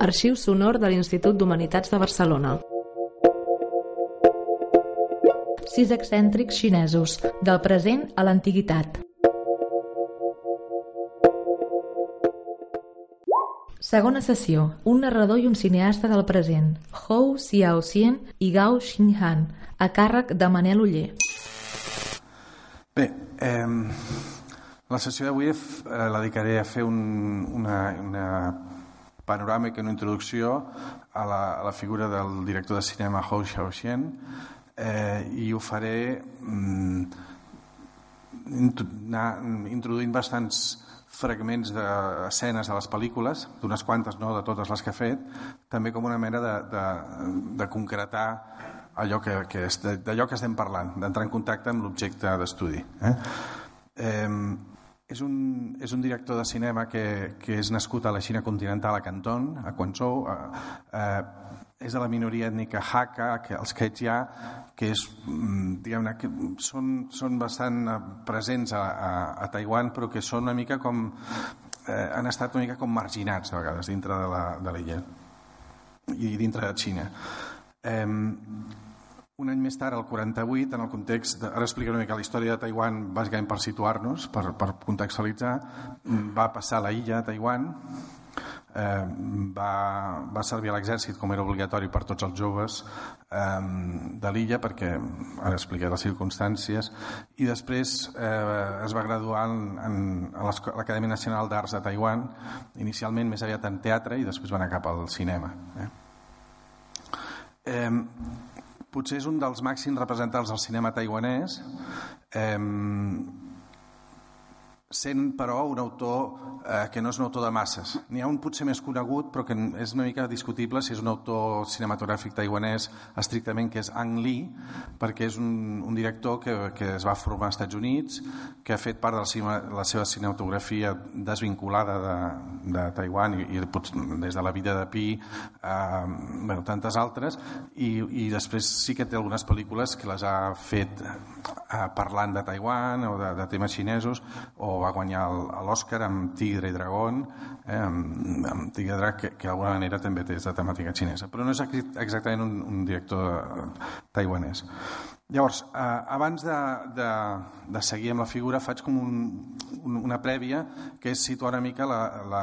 Arxiu sonor de l'Institut d'Humanitats de Barcelona. Sis excèntrics xinesos, del present a l'antiguitat. Segona sessió. Un narrador i un cineasta del present. Hou Xiaoxian i Gao Xinghan, a càrrec de Manel Uller. Bé, eh, la sessió d'avui eh, la dedicaré a fer un, una, una panoràmica, una introducció a la, a la figura del director de cinema Hou Xiaoxian eh, i ho faré mm, introduint bastants fragments d'escenes de les pel·lícules, d'unes quantes, no de totes les que ha fet, també com una mena de, de, de concretar allò que, que d'allò que estem parlant, d'entrar en contacte amb l'objecte d'estudi. Eh? Eh, és, un, és un director de cinema que, que és nascut a la Xina continental, a Canton, a Quanzhou, eh, eh, és de la minoria ètnica Hakka, que els Quechua, que és, mm, diguem que són, són bastant eh, presents a, a, a Taiwan, però que són una mica com... Eh, han estat una mica com marginats, a vegades, dintre de l'illa i dintre de Xina. Eh, un any més tard, el 48, en el context... De, ara explicaré una mica la història de Taiwan, bàsicament per situar-nos, per, per contextualitzar. Va passar a la illa de Taiwan, eh, va, va servir a l'exèrcit com era obligatori per tots els joves eh, de l'illa perquè ara expliqué les circumstàncies i després eh, es va graduar en, en, a l'Acadèmia Nacional d'Arts de Taiwan inicialment més aviat en teatre i després va anar cap al cinema eh? Eh, potser és un dels màxims representants del cinema taiwanès. Eh, sent però un autor eh, que no és un autor de masses. N'hi ha un potser més conegut, però que és una mica discutible si és un autor cinematogràfic taiwanès estrictament, que és Ang Lee, perquè és un, un director que, que es va formar als Estats Units, que ha fet part de la, cima, la seva cinematografia desvinculada de, de Taiwan i, i des de la vida de Pi, eh, bueno, tantes altres, i, i després sí que té algunes pel·lícules que les ha fet eh, parlant de Taiwan o de, de temes xinesos o va guanyar l'Oscar amb Tigre i Dragón, eh, amb, amb Tigre Drac, que, que d'alguna manera també té de temàtica xinesa, però no és exactament un, un director taiwanès. Llavors, eh, abans de, de, de seguir amb la figura, faig com un, un, una prèvia que és situar una mica la, la,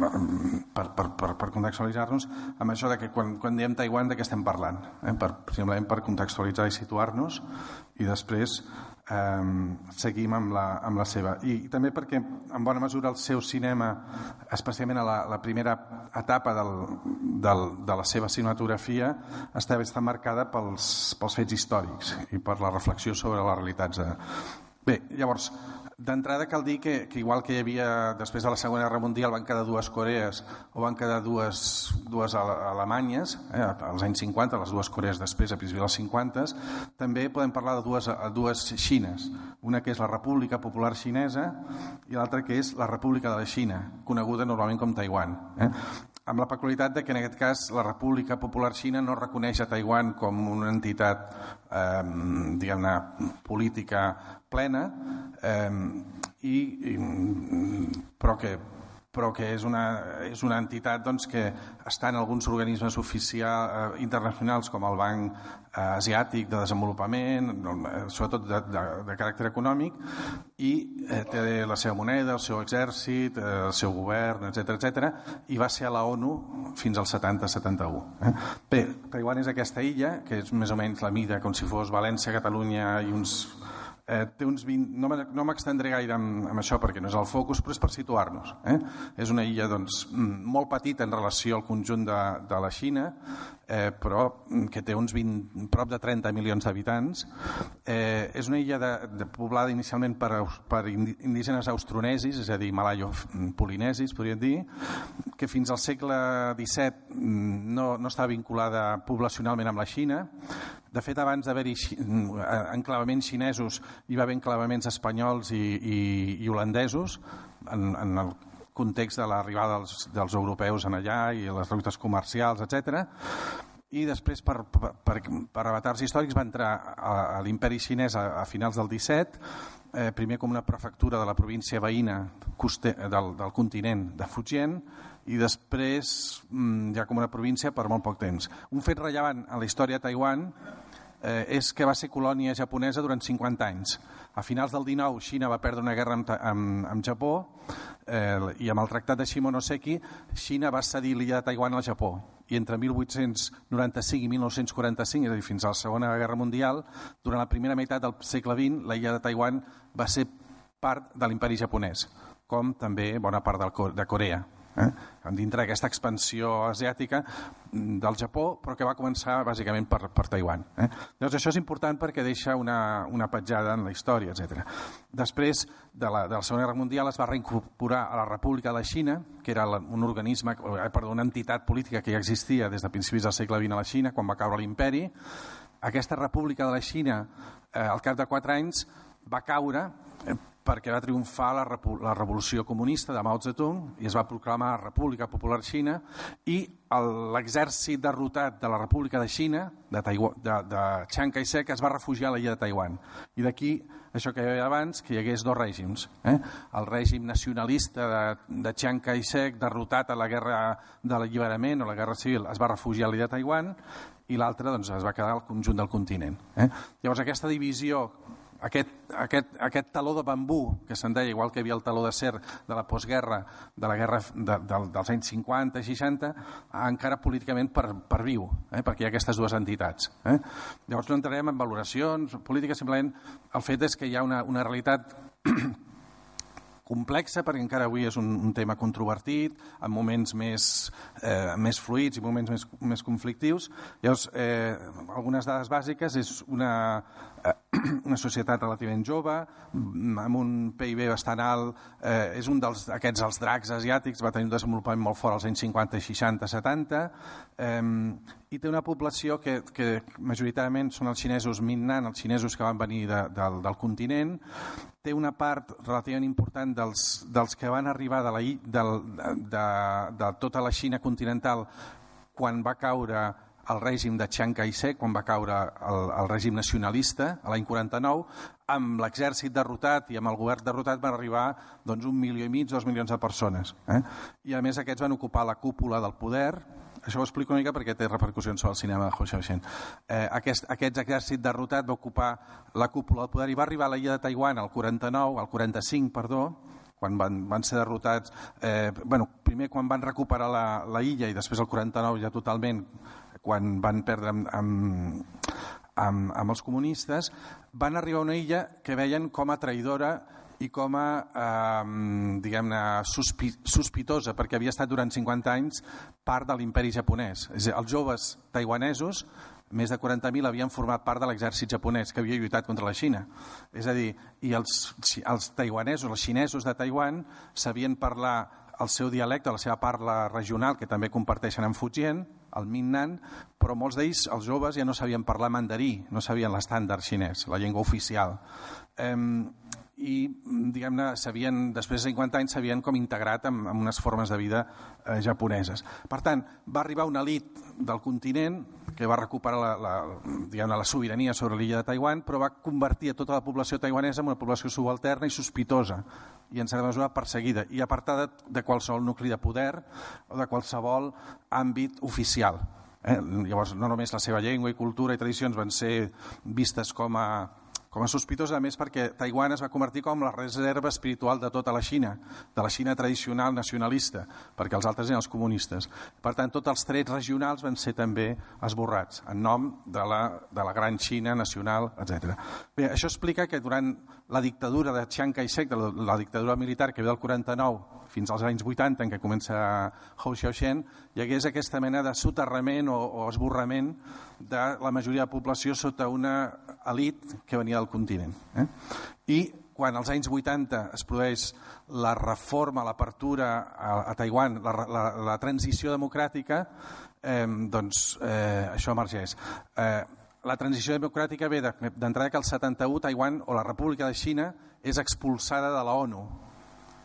la, per, per, per, per contextualitzar-nos amb això de que quan, quan diem Taiwan de què estem parlant, eh? per, simplement per contextualitzar i situar-nos i després eh, seguim amb la, amb la seva. I, també perquè, en bona mesura, el seu cinema, especialment a la, la primera etapa del, del, de la seva cinematografia, està, està marcada pels, pels fets històrics i per la reflexió sobre les realitats. De... Bé, llavors, D'entrada cal dir que, que igual que hi havia després de la Segona Guerra Mundial van quedar dues Corees o van quedar dues, dues Alemanyes eh, als anys 50, les dues Corees després a principis dels 50, també podem parlar de dues, dues Xines. Una que és la República Popular Xinesa i l'altra que és la República de la Xina, coneguda normalment com Taiwan. Eh? Amb la peculiaritat de que en aquest cas la República Popular Xina no reconeix a Taiwan com una entitat eh, diguem-ne política plena eh, i, i, però que però que és una, és una entitat doncs, que està en alguns organismes oficials eh, internacionals com el Banc eh, Asiàtic de Desenvolupament, eh, sobretot de, de, de caràcter econòmic, i eh, té la seva moneda, el seu exèrcit, eh, el seu govern, etc etc i va ser a la ONU fins al 70-71. Eh? Bé, Taiwan és aquesta illa, que és més o menys la mida com si fos València, Catalunya i uns eh, té uns 20... No m'extendré gaire amb, amb això perquè no és el focus, però és per situar-nos. Eh? És una illa doncs, molt petita en relació al conjunt de, de la Xina, eh, però mm, que té uns 20, prop de 30 milions d'habitants. Eh, és una illa de, de, poblada inicialment per, per indígenes austronesis, és a dir, malaio-polinesis, podríem dir, que fins al segle XVII mm, no, no estava vinculada poblacionalment amb la Xina, de fet, abans d'haver-hi enclavaments xinesos, hi va haver enclavaments espanyols i, i, i holandesos en, en el context de l'arribada dels, dels europeus en allà i les rutes comercials, etc. i després per, per, per, per avatars històrics va entrar a, a l'imperi xinès a, a finals del 17, eh, primer com una prefectura de la província veïna coste, del, del continent de Fujian i després mm, ja com una província per molt poc temps. Un fet rellevant en la història de Taiwan eh, és que va ser colònia japonesa durant 50 anys. A finals del 19, Xina va perdre una guerra amb, amb, amb Japó eh, i amb el tractat de Shimonoseki, Xina va cedir l'illa de Taiwan al Japó. I entre 1895 i 1945, és a dir, fins a la Segona Guerra Mundial, durant la primera meitat del segle XX, la illa de Taiwan va ser part de l'imperi japonès, com també bona part de Corea eh? dintre d'aquesta expansió asiàtica mm, del Japó, però que va començar bàsicament per, per Taiwan. Eh? Llavors això és important perquè deixa una, una petjada en la història, etc. Després de la, de la Segona Guerra Mundial es va reincorporar a la República de la Xina, que era un organisme, eh, perdó, una entitat política que ja existia des de principis del segle XX a la Xina, quan va caure l'imperi. Aquesta República de la Xina, eh, al cap de quatre anys, va caure eh, perquè va triomfar la, la revolució comunista de Mao Zedong i es va proclamar la República Popular Xina i l'exèrcit derrotat de la República de Xina, de, Taiwan, de, de Chiang Kai-shek, es va refugiar a l'illa de Taiwan. I d'aquí això que hi havia abans, que hi hagués dos règims. Eh? El règim nacionalista de, de Chiang Kai-shek, derrotat a la guerra de l'alliberament o la guerra civil, es va refugiar a l'illa de Taiwan i l'altre doncs, es va quedar al conjunt del continent. Eh? Llavors aquesta divisió aquest, aquest, aquest taló de bambú, que se'n deia, igual que hi havia el taló de ser de la postguerra, de la guerra de, de, dels anys 50 i 60, encara políticament per, per viu, eh? perquè hi ha aquestes dues entitats. Eh? Llavors no entrarem en valoracions polítiques, simplement el fet és que hi ha una, una realitat complexa perquè encara avui és un, un tema controvertit, en moments més, eh, més fluïts i moments més, més conflictius. Llavors, eh, algunes dades bàsiques és una, eh, una societat relativament jove, amb un PIB bastant alt, eh, és un dels, els dracs asiàtics, va tenir un desenvolupament molt fort als anys 50, 60, 70, eh, i té una població que, que majoritàriament són els xinesos Minnan, els xinesos que van venir de, del, del continent, té una part relativament important dels, dels que van arribar de, la, de, de, de tota la Xina continental quan va caure el règim de Chiang Kai-shek, quan va caure el, el règim nacionalista a l'any 49, amb l'exèrcit derrotat i amb el govern derrotat van arribar doncs, un milió i mig, dos milions de persones. Eh? I a més aquests van ocupar la cúpula del poder, això ho explico una mica perquè té repercussions sobre el cinema de Ho Xiaoxian. Eh, aquest, aquest exèrcit derrotat va ocupar la cúpula del poder i va arribar a l'illa de Taiwan al 49, al 45, perdó, quan van, van ser derrotats, eh, bueno, primer quan van recuperar la, la illa i després el 49 ja totalment, quan van perdre amb, amb, amb, amb els comunistes, van arribar a una illa que veien com a traïdora i com a, eh, diguem-ne, sospi sospitosa, perquè havia estat durant 50 anys part de l'imperi japonès. És dir, els joves taiwanesos, més de 40.000 havien format part de l'exèrcit japonès que havia lluitat contra la Xina. És a dir, i els, els taiwanesos, els xinesos de Taiwan, sabien parlar el seu dialecte, la seva parla regional, que també comparteixen amb Fujian, el Minnan, però molts d'ells, els joves, ja no sabien parlar mandarí, no sabien l'estàndard xinès, la llengua oficial. Eh, i diguem-ne, s'havien, després de 50 anys s'havien com integrat amb, amb unes formes de vida eh, japoneses. Per tant, va arribar una elit del continent que va recuperar la, la, la sobirania sobre l'illa de Taiwan, però va convertir a tota la població taiwanesa en una població subalterna i sospitosa i en certa mesura perseguida i apartada de qualsevol nucli de poder o de qualsevol àmbit oficial. Eh? Llavors, no només la seva llengua i cultura i tradicions van ser vistes com a com a sospitós, a més, perquè Taiwan es va convertir com la reserva espiritual de tota la Xina, de la Xina tradicional nacionalista, perquè els altres eren els comunistes. Per tant, tots els trets regionals van ser també esborrats, en nom de la, de la gran Xina nacional, etc. Bé, això explica que durant la dictadura de Chiang Kai-shek, la, la dictadura militar que ve del 49 fins als anys 80, en què comença Hou Xiaoxian, hi hagués aquesta mena de soterrament o, o esborrament de la majoria de població sota una elit que venia del continent. Eh? I quan als anys 80 es produeix la reforma, l'apertura a, a Taiwan, la, la, la transició democràtica, eh, doncs eh, això emergeix. Eh, la transició democràtica ve d'entrada que el 71 Taiwan o la República de Xina és expulsada de la ONU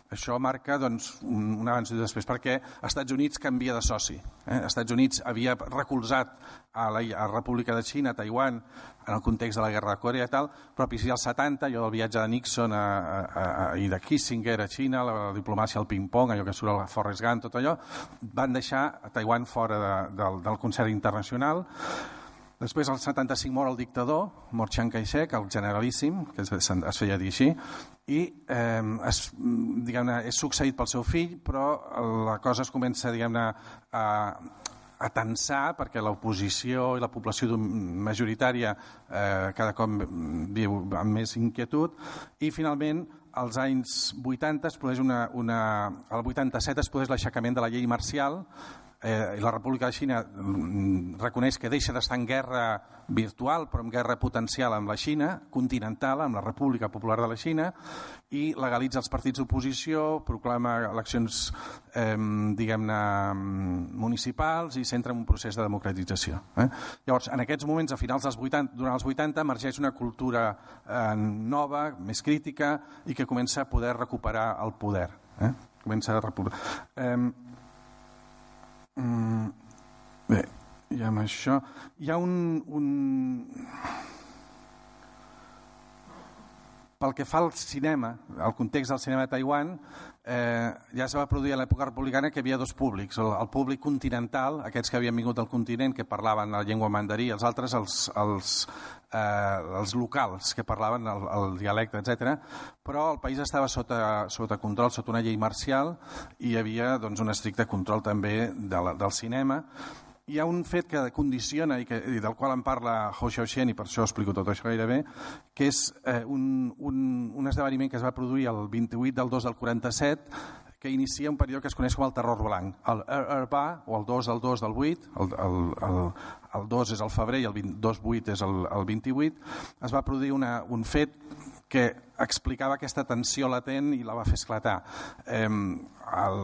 Això marca doncs, un, abans i després, perquè els Estats Units canvia de soci. Eh? Els Estats Units havia recolzat a la, a la República de Xina, a Taiwan, en el context de la Guerra de Corea i tal, però a dels 70, allò del viatge de Nixon a, a, a, i de Kissinger a Xina, la, la diplomàcia al ping-pong, allò que surt a Forrest Gump, tot allò, van deixar a Taiwan fora de, del, del concert internacional, Després, al 75, mor el dictador, mor Chiang Kai-shek, el generalíssim, que es, es feia dir així, i eh, es, és succeït pel seu fill, però la cosa es comença diguem-ne a, a tensar perquè l'oposició i la població majoritària eh, cada cop viu amb més inquietud i finalment als anys 80 es produeix una, una, el 87 es produeix l'aixecament de la llei marcial eh, la República de Xina mm, reconeix que deixa d'estar en guerra virtual, però en guerra potencial amb la Xina, continental, amb la República Popular de la Xina, i legalitza els partits d'oposició, proclama eleccions, eh, diguem-ne, municipals i centra en un procés de democratització. Eh? Llavors, en aquests moments, a finals dels 80, durant els 80, emergeix una cultura eh, nova, més crítica, i que comença a poder recuperar el poder. Eh? Comença a recuperar... Eh, Mm, bé, i amb això hi ha un, un... Pel que fa al cinema, al context del cinema de Taiwan, eh, ja es va produir a l'època republicana que hi havia dos públics, el, el públic continental, aquests que havien vingut del continent, que parlaven la llengua mandarí, els altres els, els, eh, els locals que parlaven el, el dialecte, etc. Però el país estava sota, sota control, sota una llei marcial i hi havia doncs, un estricte control també de la, del cinema hi ha un fet que condiciona i, que, i del qual en parla Hou Xiaoxian i per això explico tot això gairebé, que és eh, un, un, un esdeveniment que es va produir el 28 del 2 del 47 que inicia un període que es coneix com el terror blanc. El Urbà, o el 2 del 2 del 8, el, el, el, el 2 és el febrer i el 2-8 és el, el 28, es va produir una, un fet que explicava aquesta tensió latent i la va fer esclatar. Eh,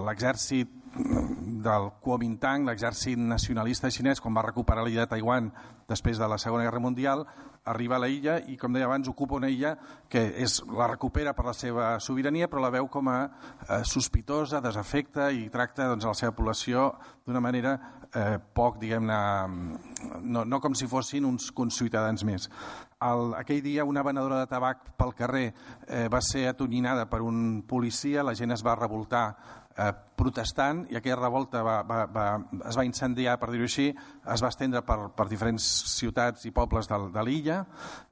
L'exèrcit del Kuomintang, l'exèrcit nacionalista xinès, quan va recuperar l'illa de Taiwan després de la Segona Guerra Mundial, arriba a la illa i, com deia abans, ocupa una illa que és, la recupera per la seva sobirania, però la veu com a eh, sospitosa, desafecta i tracta doncs, la seva població d'una manera eh, poc, diguem-ne, no, no com si fossin uns conciutadans més. El, aquell dia una venedora de tabac pel carrer eh, va ser atonyinada per un policia, la gent es va revoltar eh, protestant i aquella revolta va, va, va, es va incendiar, per dir-ho així, es va estendre per, per diferents ciutats i pobles de, de l'illa,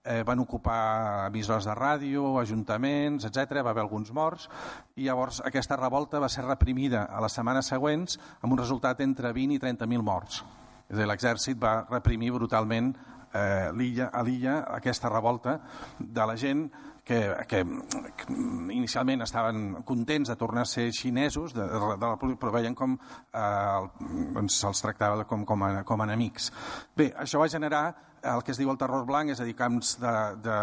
eh, van ocupar emissors de ràdio, ajuntaments, etc. va haver alguns morts i llavors aquesta revolta va ser reprimida a les setmanes següents amb un resultat entre 20 i 30.000 morts. És a dir, l'exèrcit va reprimir brutalment eh, a l'illa aquesta revolta de la gent que, que, que inicialment estaven contents de tornar a ser xinesos, de, de la, però veien com eh, doncs se'ls tractava com, com, a, com a enemics. Bé, això va generar el que es diu el terror blanc, és a dir, camps de, de,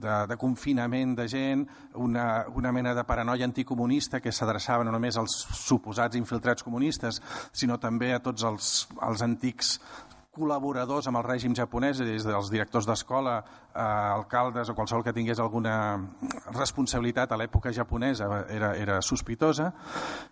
de, de confinament de gent, una, una mena de paranoia anticomunista que s'adreçava no només als suposats infiltrats comunistes, sinó també a tots els, els antics col·laboradors amb el règim japonès, des dels directors d'escola, eh, alcaldes o qualsevol que tingués alguna responsabilitat a l'època japonesa era, era sospitosa.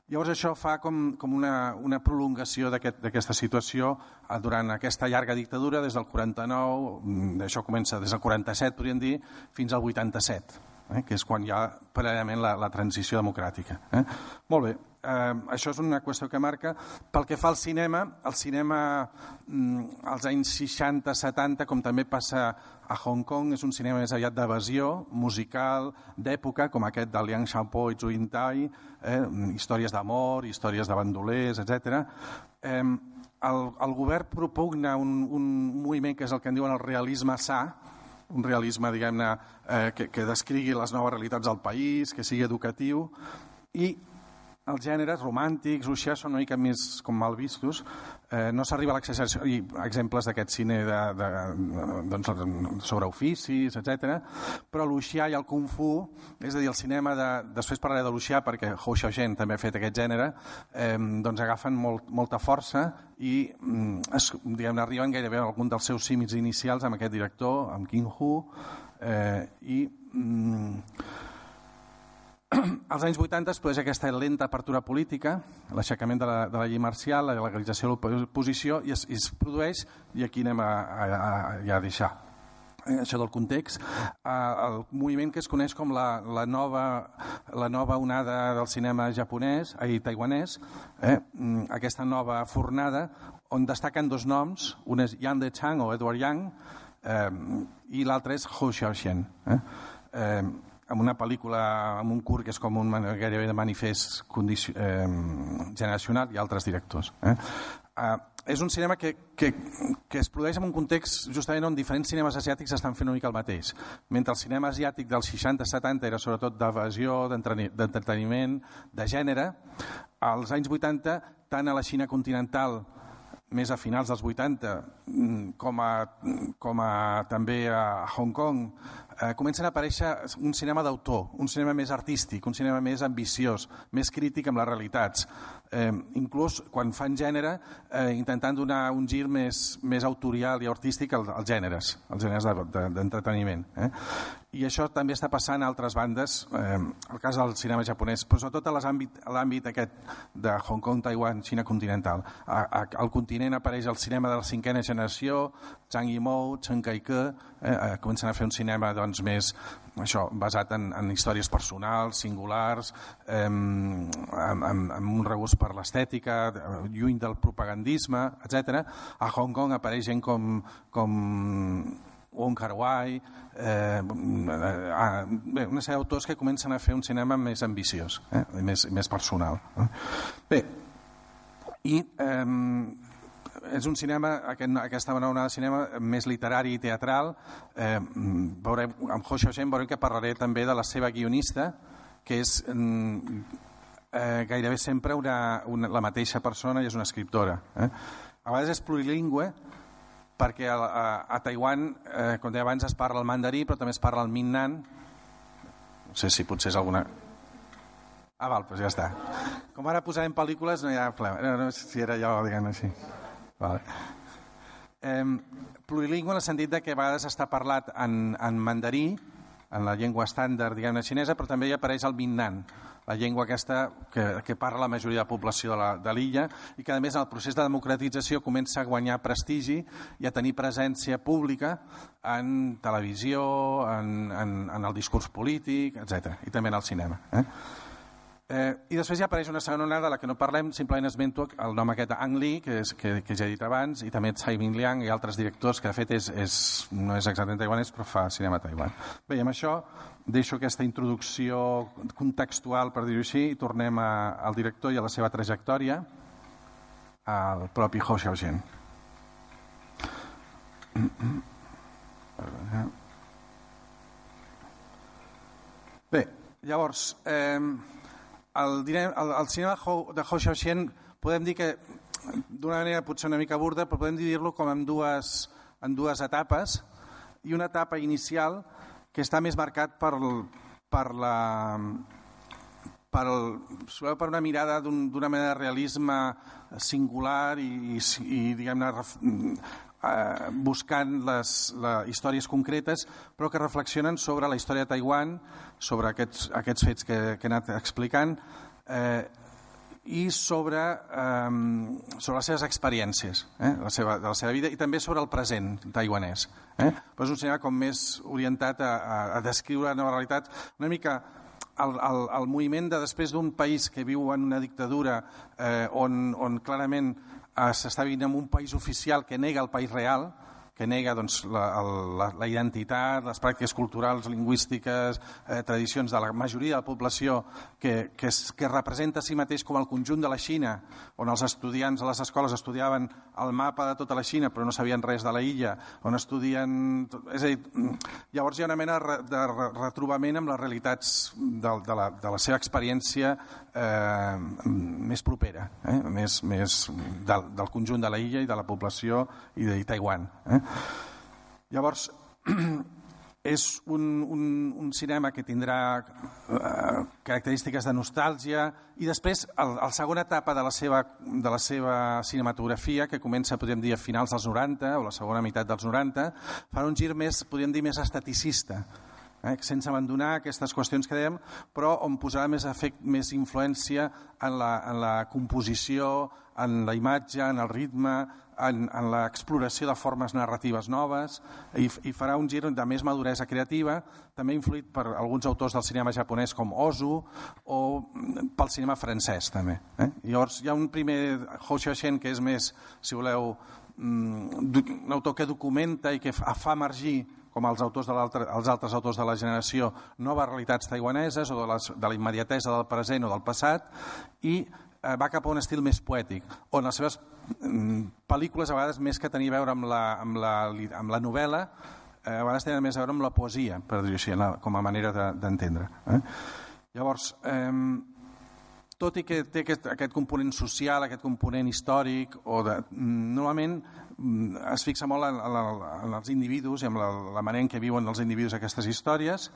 Llavors això fa com, com una, una prolongació d'aquesta aquest, situació eh, durant aquesta llarga dictadura des del 49, mm, això comença des del 47, podríem dir, fins al 87 eh, que és quan hi ha paral·lelament la, la transició democràtica. Eh? Molt bé, eh, això és una qüestió que marca. Pel que fa al cinema, el cinema mm, als anys 60-70, com també passa a Hong Kong, és un cinema més aviat d'evasió, musical, d'època, com aquest de Liang Xiaopo i Zhu Yintai, eh, històries d'amor, històries de bandolers, etc. Eh, el, el govern propugna un, un moviment que és el que en diuen el realisme sa, un realisme, diguem-ne, eh, que, que descrigui les noves realitats del país, que sigui educatiu, i els gèneres romàntics, ruixà, són una mica més com mal vistos. Eh, no s'arriba a l'exageració, i exemples d'aquest cine de, de, doncs, sobre oficis, etc. Però l'Uxià i el Kung Fu, és a dir, el cinema de... Després parlaré de l'Uxià perquè Hou Xiaoxian també ha fet aquest gènere, eh, doncs agafen molt, molta força i mm, es, diguem arriben gairebé a algun dels seus símils inicials amb aquest director, amb King Hu, eh, i... Mm, als anys 80 es produeix aquesta lenta apertura política, l'aixecament de, la, de la llei marcial, la legalització de l'oposició, i, es, i es produeix, i aquí anem a, a, a, a deixar eh, això del context, eh, el moviment que es coneix com la, la, nova, la nova onada del cinema japonès, ai, taiwanès, eh, mm, aquesta nova fornada, on destaquen dos noms, un és Yang De Chang o Edward Yang, eh, i l'altre és Hou Xiaoxian. Eh? Eh, amb una pel·lícula, amb un curt que és com un gairebé de manifest condicio, eh, generacional i altres directors. Eh? Eh, és un cinema que, que, que es produeix en un context justament on diferents cinemes asiàtics estan fent una mica el mateix. Mentre el cinema asiàtic dels 60-70 era sobretot d'evasió, d'entreteniment, de gènere, als anys 80, tant a la Xina continental més a finals dels 80, mm, com a, com a també a Hong Kong, eh, comencen a aparèixer un cinema d'autor, un cinema més artístic, un cinema més ambiciós, més crític amb les realitats. Eh, inclús quan fan gènere, eh, intentant donar un gir més, més autorial i artístic als, als gèneres, als gèneres d'entreteniment. De, de, eh? I això també està passant a altres bandes, eh, el cas del cinema japonès, però sobretot a l'àmbit aquest de Hong Kong, Taiwan, Xina continental. A, a, al continent apareix el cinema de la cinquena generació, Zhang Yimou, Chen Kai-ke, eh, eh, comencen a fer un cinema doncs, més això, basat en, en històries personals, singulars, eh, amb, amb, amb un regust per l'estètica, lluny del propagandisme, etc. A Hong Kong apareix gent com, com Wong Kar Wai, eh, bé, una sèrie d'autors que comencen a fer un cinema més ambiciós, eh, més, més personal. Eh. Bé, i eh, és un cinema, aquest, aquesta onada de cinema més literari i teatral. Eh, veurem, amb Ho Xiaoxian veurem que parlaré també de la seva guionista, que és mm, eh, gairebé sempre una, una, la mateixa persona i és una escriptora. Eh? A vegades és plurilingüe, perquè a, a, a Taiwan, eh, com deia abans, es parla el mandarí, però també es parla el minnan. No sé si potser és alguna... Ah, val, doncs ja està. Com ara posarem pel·lícules, no hi ha problema. No, no si era jo, diguem així. Vale. Eh, plurilingüe en el sentit de que a vegades està parlat en, en mandarí, en la llengua estàndard, diguem-ne, xinesa, però també hi apareix el minnan, la llengua aquesta que, que parla la majoria de la població de l'illa i que a més en el procés de democratització comença a guanyar prestigi i a tenir presència pública en televisió, en, en, en el discurs polític, etc. i també en el cinema. Eh? Eh, I després ja apareix una segona onada de la que no parlem, simplement esmento el nom aquest Ang Lee, que, és, que, que ja he dit abans, i també Tsai Ming Liang i altres directors, que de fet és, és, no és exactament taiwanès, però fa cinema Taiwan. Bé, amb això deixo aquesta introducció contextual, per dir-ho així, i tornem a, al director i a la seva trajectòria, al propi Hou Xiaojian. Bé, llavors, eh, el, el, el cinema de Hou Xiaoxian podem dir que d'una manera potser una mica burda, però podem dir-lo com en dues, en dues etapes. I una etapa inicial que està més marcat per, per la per, el, per una mirada d'una un, mena de realisme singular i, i, i diguem-ne eh, buscant les, les històries concretes però que reflexionen sobre la història de Taiwan sobre aquests, aquests fets que, que he anat explicant eh, i sobre, eh, sobre les seves experiències eh, la seva, de la seva vida i també sobre el present taiwanès. Eh? Però és un cinema com més orientat a, a, a descriure la nova realitat una mica el, el, el moviment de després d'un país que viu en una dictadura eh, on, on clarament eh, s'està vivint en un país oficial que nega el país real, que nega doncs, la, la, la identitat, les pràctiques culturals, lingüístiques, eh, tradicions de la majoria de la població que, que, es, que representa a si mateix com el conjunt de la Xina, on els estudiants a les escoles estudiaven el mapa de tota la Xina però no sabien res de la illa, on estudien... És a dir, llavors hi ha una mena de retrobament amb les realitats de, de, la, de la seva experiència eh, més propera, eh, més, més del, del conjunt de la illa i de la població i de Taiwan. Eh? Llavors, és un, un, un cinema que tindrà eh, característiques de nostàlgia i després el segona etapa de la, seva, de la seva cinematografia, que comença, podríem dir, a finals dels 90 o la segona meitat dels 90, farà un gir més, podríem dir, més esteticista eh, sense abandonar aquestes qüestions que dèiem, però on posarà més, efect, més influència en la, en la composició, en la imatge, en el ritme, en, en l'exploració de formes narratives noves i, i farà un gir de més maduresa creativa, també influït per alguns autors del cinema japonès com Ozu o pel cinema francès també. Eh? Llavors hi ha un primer Hou Xiaoxian que és més, si voleu, mm, un autor que documenta i que fa emergir com els, autors de els altres autors de la generació, noves realitats taiwaneses o de, les, de la immediatesa del present o del passat i va cap a un estil més poètic, on les seves mm, pel·lícules, a vegades, més que tenir a veure amb la, amb la, amb la novel·la, eh, a vegades tenen més a veure amb la poesia, per dir-ho així, com a manera d'entendre. De, eh? Llavors, eh, tot i que té aquest, aquest component social, aquest component històric, o de, mm, normalment mm, es fixa molt en, en, en els individus i en la, la manera en què viuen els individus aquestes històries,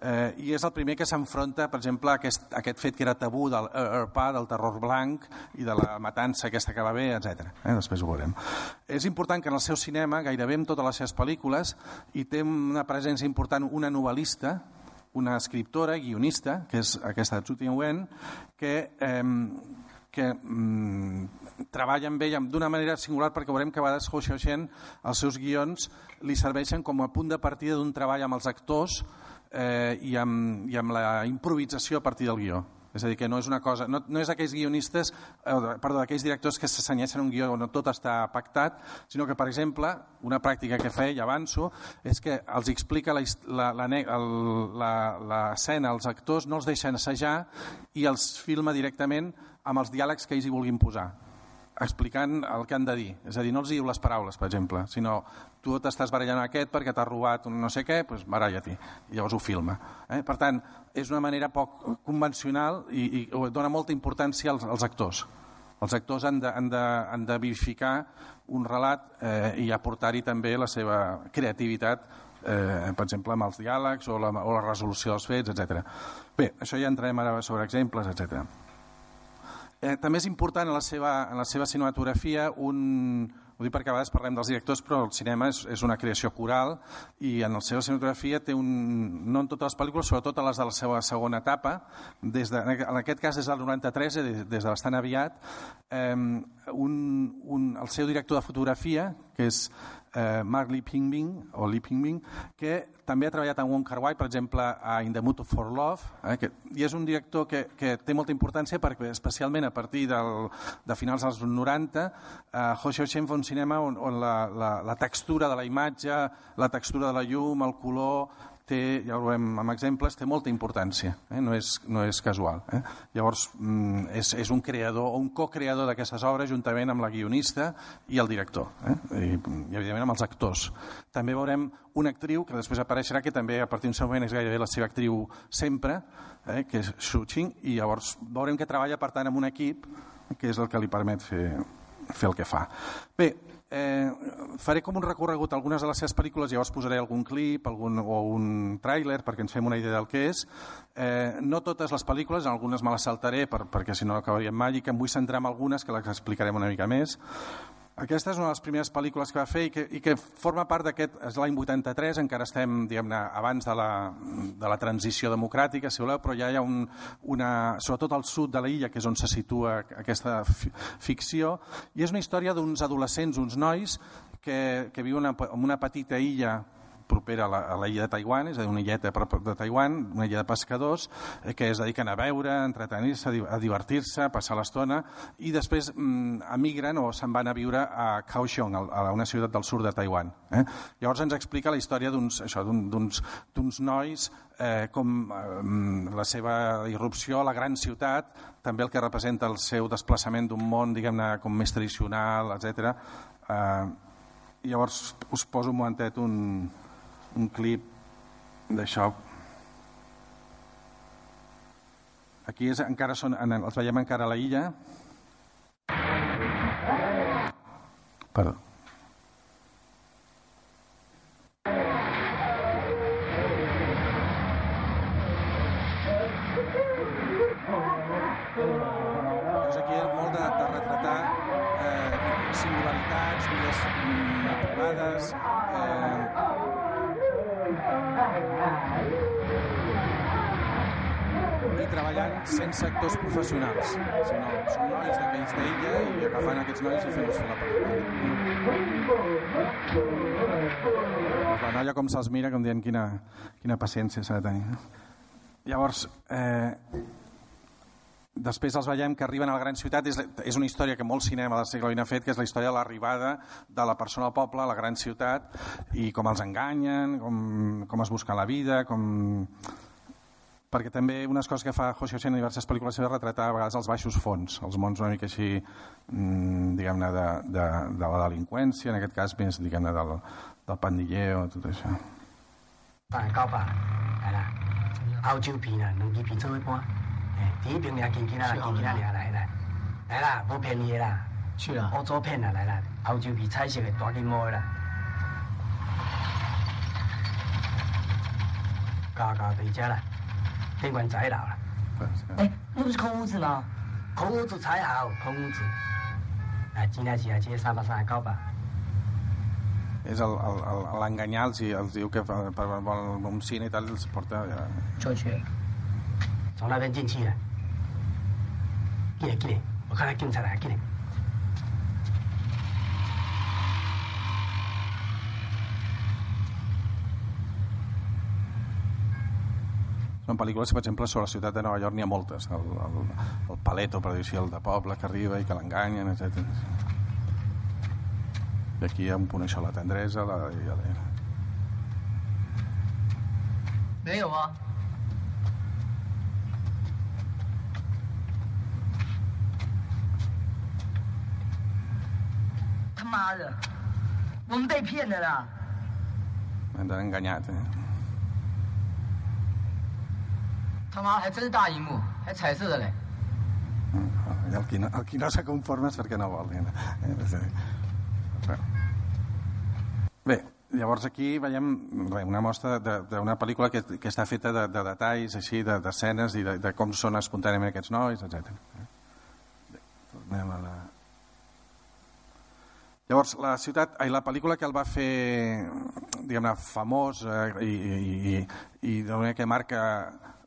eh, i és el primer que s'enfronta, per exemple, a aquest, a aquest fet que era tabú del ERPA, del terror blanc i de la matança aquesta que va bé, etc. Eh, després ho veurem. És important que en el seu cinema, gairebé en totes les seves pel·lícules, hi té una presència important una novel·lista, una escriptora, guionista, que és aquesta Tzu Wen, que eh, que mm, treballa amb ell d'una manera singular perquè veurem que a vegades Ho Xiaoxian els seus guions li serveixen com a punt de partida d'un treball amb els actors eh, i, amb, i amb la improvisació a partir del guió. És a dir, que no és una cosa, no, no és aquells guionistes, eh, perdó, aquells directors que s'assenyeixen un guió on tot està pactat, sinó que, per exemple, una pràctica que feia, ja avanço, és que els explica l'escena als actors, no els deixen assajar i els filma directament amb els diàlegs que ells hi vulguin posar explicant el que han de dir. És a dir, no els diu les paraules, per exemple, sinó tu t'estàs barallant aquest perquè t'ha robat un no sé què, doncs baralla-t'hi. Llavors ho filma. Eh? Per tant, és una manera poc convencional i, i dona molta importància als, als actors. Els actors han de, han de, han de vivificar un relat eh, i aportar-hi també la seva creativitat eh, per exemple, amb els diàlegs o la, o la resolució dels fets, etc. Bé, això ja entrarem ara sobre exemples, etc. Eh, també és important en la seva, en la seva cinematografia un, ho dic perquè a vegades parlem dels directors, però el cinema és, és una creació coral i en la seva cinematografia té un, no en totes les pel·lícules, sobretot en les de la seva segona etapa, des de, en aquest cas des del 93, des, des de bastant aviat, eh, un, un, el seu director de fotografia, que és eh, Mark Lee Pingbing, o Lee Pingbing, que també ha treballat en Wong Kar Wai, per exemple, a In the Mood for Love, eh, que, i és un director que, que té molta importància perquè, especialment a partir del, de finals dels 90, eh, Ho Xiao Chen fa un cinema on, on la, la, la textura de la imatge, la textura de la llum, el color, té, ja ho veurem amb exemples, té molta importància, eh? no, és, no és casual. Eh? Llavors, mm, és, és un creador o un co-creador d'aquestes obres juntament amb la guionista i el director, eh? I, i evidentment amb els actors. També veurem una actriu que després apareixerà, que també a partir d'un moment és gairebé la seva actriu sempre, eh? que és Xu Qing, i llavors veurem que treballa per tant amb un equip que és el que li permet fer, fer el que fa. Bé, Eh, faré com un recorregut algunes de les seves pel·lícules, llavors posaré algun clip algun, o un tràiler perquè ens fem una idea del que és. Eh, no totes les pel·lícules, algunes me les saltaré per, perquè si no acabaríem mai i que em vull centrar en algunes que les explicarem una mica més. Aquesta és una de les primeres pel·lícules que va fer i que, i que forma part d'aquest, és l'any 83, encara estem diguem abans de la, de la transició democràtica, si voleu, però ja hi ha un, una, sobretot al sud de l'illa, que és on se situa aquesta ficció, i és una història d'uns adolescents, uns nois, que, que viuen en una petita illa propera a la, illa de Taiwan, és a dir, una illeta de Taiwan, una illa de pescadors, eh, que es dediquen a veure, a entretenir-se, a divertir-se, a passar l'estona, i després mm, emigren o se'n van a viure a Kaohsiung, a una ciutat del sud de Taiwan. Eh? Llavors ens explica la història d'uns nois eh, com eh, la seva irrupció a la gran ciutat, també el que representa el seu desplaçament d'un món, diguem-ne, com més tradicional, etc. Eh, llavors us poso un momentet un, un clip d'això. Aquí és, encara són, els veiem encara a la illa. Perdó. Treballant sense actors professionals. Sinó són nois d'aquells d'ella i agafant aquests nois i fent-los fer la pel·lícula. La noia com se'ls mira com dient quina, quina paciència s'ha de tenir. Llavors eh, després els veiem que arriben a la gran ciutat. És, és una història que molt cinema del segle XX ha fet que és la història de l'arribada de la persona al poble a la gran ciutat i com els enganyen com, com es busca la vida com perquè també unes coses que fa José José en diverses pel·lícules seves retratar a vegades els baixos fons, els mons una mica així, mmm, diguem-ne, de, de, de la delinqüència, en aquest cas més, diguem-ne, del, del pandilleo, tot això. 八九百，系啦，欧洲片啊，两支片做一半，诶，第一片也见见啦，见见啦，嚟嚟嚟，嚟啦，冇便宜啦，去了，欧洲片啊，嚟啦，欧洲片彩色嘅大金毛啦，价价对价啦， 黑官宰老了。哎，那不是空屋子吗？空屋子才好，空屋子。哎，今天起来接三百三十九吧。és l'enganyar els, els 我看到警察来，进来。 Són pel·lícules, per exemple, sobre la ciutat de Nova York n'hi ha moltes. El, el, el Paleto, per dir així, el de poble que arriba i que l'enganyen, etc. I aquí hi ha un punt això, la tendresa, la... I la... 没有啊。他妈的，我们被骗了啦！ Ens han enganyat, eh? 他妈还真是大荧幕，还彩色的嘞。 I el qui no, el qui no se conforma és perquè no vol. Eh? És a dir, però- Bé, llavors aquí veiem bé, una mostra de- d'una pel·lícula que, que està feta de, de detalls, així, de- d'escenes i de, de com són espontàniament aquests nois, etc. Bé, tornem a la... Llavors, la ciutat, ai, la pel·lícula que el va fer, diguem-ne, famós eh, i, i, i, i d'una manera que marca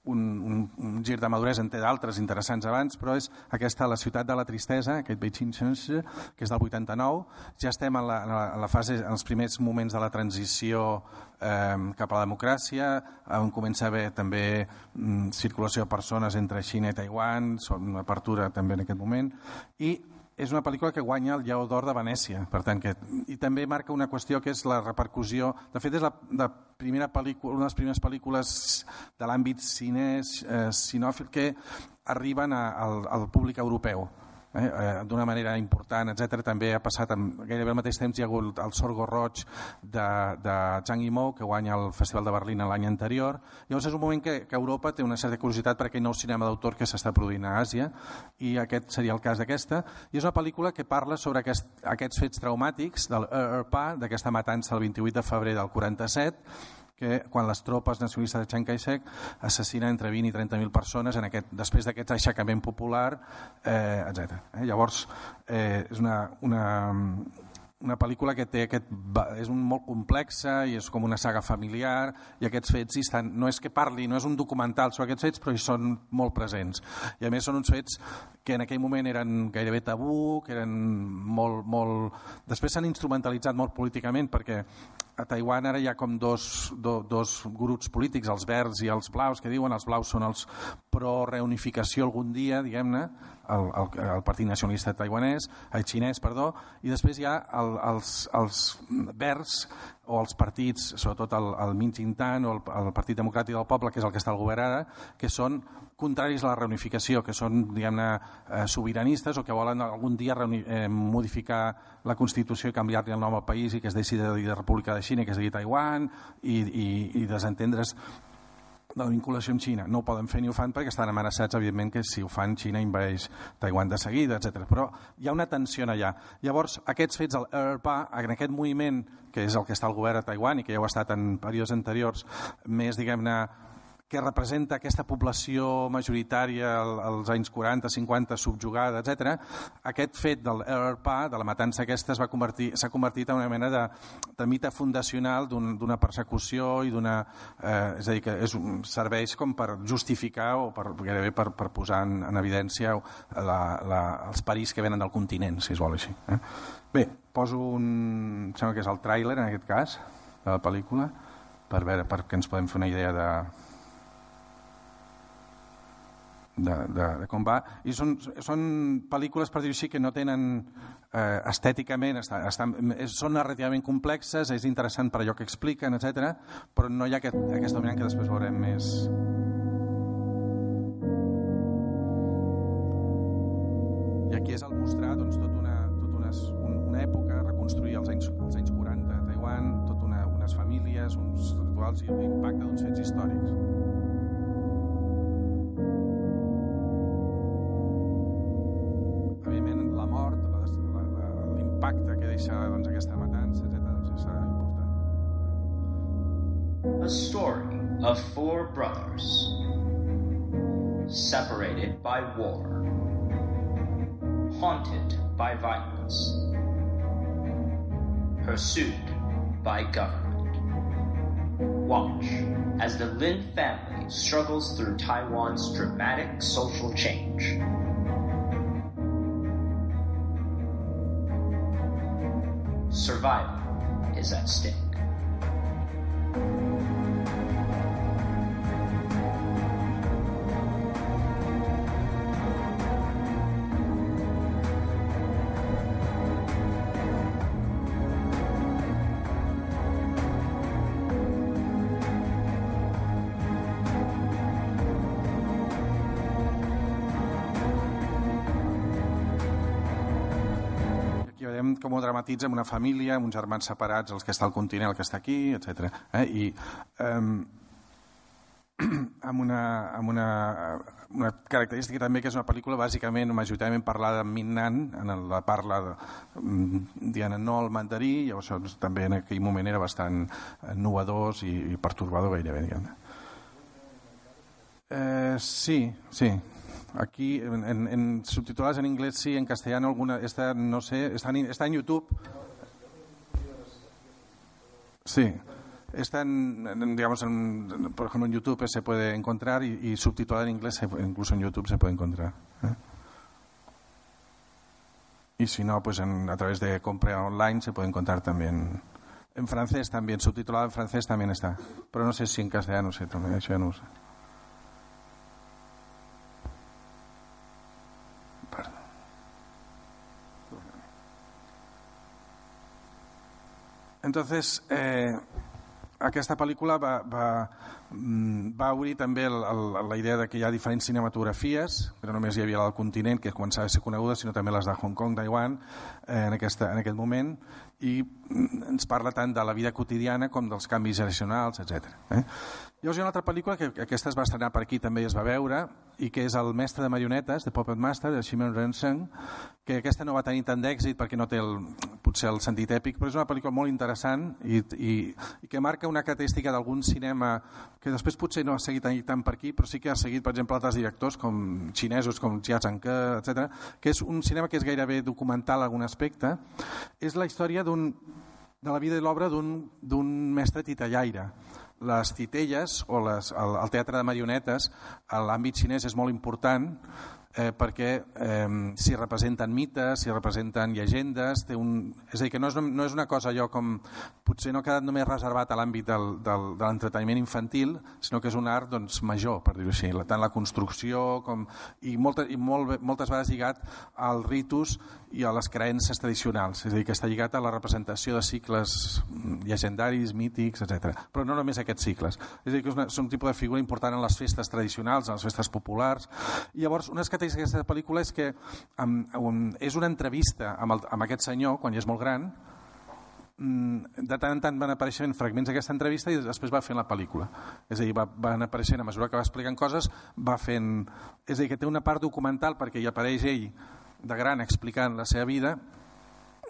un, un, un gir de maduresa en té d'altres interessants abans, però és aquesta La ciutat de la tristesa, aquest Beijing que és del 89. Ja estem en la, en la, en la fase, en els primers moments de la transició eh, cap a la democràcia, on comença a haver també mm, circulació de persones entre Xina i Taiwan, són una apertura també en aquest moment, i és una pel·lícula que guanya el Lleó d'Or de Venècia, per tant, que, i també marca una qüestió que és la repercussió, de fet és la, la primera pel·lícula, una de les primeres pel·lícules de l'àmbit cinès, eh, cinòfil que arriben a, al, al públic europeu eh, eh, d'una manera important, etc. També ha passat, amb, gairebé al mateix temps hi ha hagut el Sorgo Roig de, de Zhang Yimou, que guanya el Festival de Berlín l'any anterior. Llavors és un moment que, que Europa té una certa curiositat per aquell nou cinema d'autor que s'està produint a Àsia, i aquest seria el cas d'aquesta. I és una pel·lícula que parla sobre aquest, aquests fets traumàtics del ERPA, d'aquesta matança el 28 de febrer del 47, que quan les tropes nacionalistes de Chiang Kai-shek assassinen entre 20 i 30.000 persones en aquest, després d'aquest aixecament popular, eh, etc. Eh? Llavors, eh, és una, una, una pel·lícula que té aquest, és un molt complexa i és com una saga familiar i aquests fets hi estan, no és que parli, no és un documental sobre aquests fets, però hi són molt presents. I a més són uns fets que en aquell moment eren gairebé tabú, que eren molt... molt... Després s'han instrumentalitzat molt políticament perquè a Taiwan ara hi ha com dos, do, dos grups polítics, els verds i els blaus, que diuen els blaus són els pro-reunificació algun dia, diguem-ne, el, el, el Partit Nacionalista Taiwanès, el xinès, perdó, i després hi ha el, els, els verds o els partits, sobretot el, el Minjintan o el, el Partit Democràtic del Poble, que és el que està al govern ara, que són contraris a la reunificació, que són, diguem-ne, eh, sobiranistes o que volen algun dia reuni, eh, modificar la Constitució i canviar-li el nom al país i que es deixi de dir República de Xina que es digui Taiwan i, i, i desentendre's de la vinculació amb Xina. No ho poden fer ni ho fan perquè estan amenaçats, evidentment, que si ho fan Xina invadeix Taiwan de seguida, etc. Però hi ha una tensió allà. Llavors, aquests fets del ERPA, en aquest moviment, que és el que està al govern a Taiwan i que ja ho ha estat en períodes anteriors, més, diguem-ne, que representa aquesta població majoritària als anys 40, 50, subjugada, etc. Aquest fet del ERPA, de la matança aquesta, s'ha convertir, convertit en una mena de, de mite fundacional d'una un, persecució i d'una... Eh, és a dir, que és, serveix com per justificar o per, gairebé per, per posar en, en evidència la, la, els perills que venen del continent, si es vol així. Eh? Bé, poso un... sembla que és el tràiler, en aquest cas, de la pel·lícula, per veure, perquè ens podem fer una idea de, de, de, de com va i són, són pel·lícules per dir així que no tenen eh, estèticament estan, estan, són narrativament complexes és interessant per allò que expliquen, etc. però no hi ha aquest, aquesta dominant que després veurem més i aquí és el mostrar doncs, tot una, tot unes, un, una època reconstruir els anys, els anys 40 a Taiwan tot una, unes famílies, uns rituals i l'impacte d'uns fets històrics l'impacte que deixa doncs, aquesta matança, etc. Doncs és eh, important. A story of four brothers separated by war, haunted by violence, pursued by government. Watch as the Lin family struggles through Taiwan's dramatic social change. Survival is at stake. Com ho dramatitza amb una família, amb uns germans separats, els que està al continent, el que està aquí, etc. Eh? I eh, amb, una, amb una, una característica també que és una pel·lícula bàsicament, majoritàriament parlada en Minnan, en la parla de, mm, Diana no el mandarí, llavors doncs, també en aquell moment era bastant innovador i, i pertorbador gairebé, diguem Eh, sí, sí, Aquí, en, en, en subtituladas en inglés sí, en castellano alguna, esta no sé, está en, está en YouTube. Sí, está en, digamos, por ejemplo en YouTube se puede encontrar y, y subtitulada en inglés, incluso en YouTube se puede encontrar. ¿eh? Y si no, pues en, a través de compra online se puede encontrar también. En francés también, subtitulado en francés también está. Pero no sé si en castellano, no sé, también, eso ya no sé. Entonces, eh, aquesta pel·lícula va, va, mm, va obrir també el, el, la idea de que hi ha diferents cinematografies, no només hi havia la del continent, que començava a ser coneguda, sinó també les de Hong Kong, Taiwan, eh, en, aquesta, en aquest moment, i mm, ens parla tant de la vida quotidiana com dels canvis generacionals, etc. Eh? Llavors hi ha una altra pel·lícula que aquesta es va estrenar per aquí, també es va veure, i que és El mestre de marionetes, de Puppet Master, de Shimon Renseng, que aquesta no va tenir tant d'èxit perquè no té el, potser el sentit èpic, però és una pel·lícula molt interessant i, i, i que marca una característica d'algun cinema que després potser no ha seguit tant per aquí, però sí que ha seguit, per exemple, altres directors com xinesos, com Jia Zhangke, etc., que és un cinema que és gairebé documental en algun aspecte. És la història d'un de la vida i l'obra d'un mestre titellaire. Les titelles o les, el, el teatre de marionetes a l'àmbit xinès és molt important eh, perquè eh, s'hi representen mites, s'hi representen llegendes, té un... és a dir, que no és, no és una cosa allò com... potser no ha quedat només reservat a l'àmbit del, del, de l'entreteniment infantil, sinó que és un art doncs, major, per dir-ho així, tant la construcció com... i, molta, i molt, moltes vegades lligat als ritus i a les creences tradicionals, és a dir, que està lligat a la representació de cicles llegendaris, mítics, etc. Però no només aquests cicles. És a dir, que és, una, és un tipus de figura important en les festes tradicionals, en les festes populars. I llavors, unes que característica d'aquesta pel·lícula és que um, um, és una entrevista amb, el, amb aquest senyor, quan ja és molt gran, um, de tant en tant van apareixent fragments d'aquesta entrevista i després va fent la pel·lícula. És a dir, va, van apareixent a mesura que va explicant coses, va fent... És a dir, que té una part documental perquè hi apareix ell de gran explicant la seva vida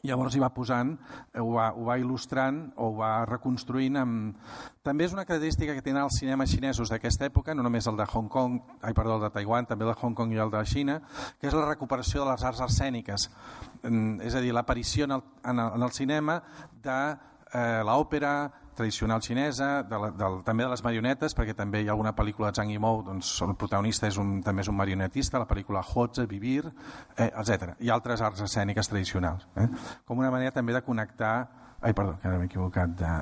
llavors hi va posant, eh, ho va, ho va il·lustrant o ho va reconstruint amb... També és una característica que tenen els cinemes xinesos d'aquesta època, no només el de Hong Kong, ai, perdó, el de Taiwan, també el de Hong Kong i el de Xina, que és la recuperació de les arts escèniques, mm, és a dir, l'aparició en, el, en, en el cinema de eh, l'òpera, tradicional xinesa, de la, del, també de les marionetes, perquè també hi ha alguna pel·lícula de Zhang Yimou, doncs el protagonista és un, també és un marionetista, la pel·lícula Hotze, Vivir, eh, etc. I altres arts escèniques tradicionals. Eh? Com una manera també de connectar... Ai, perdó, que ara m'he equivocat de...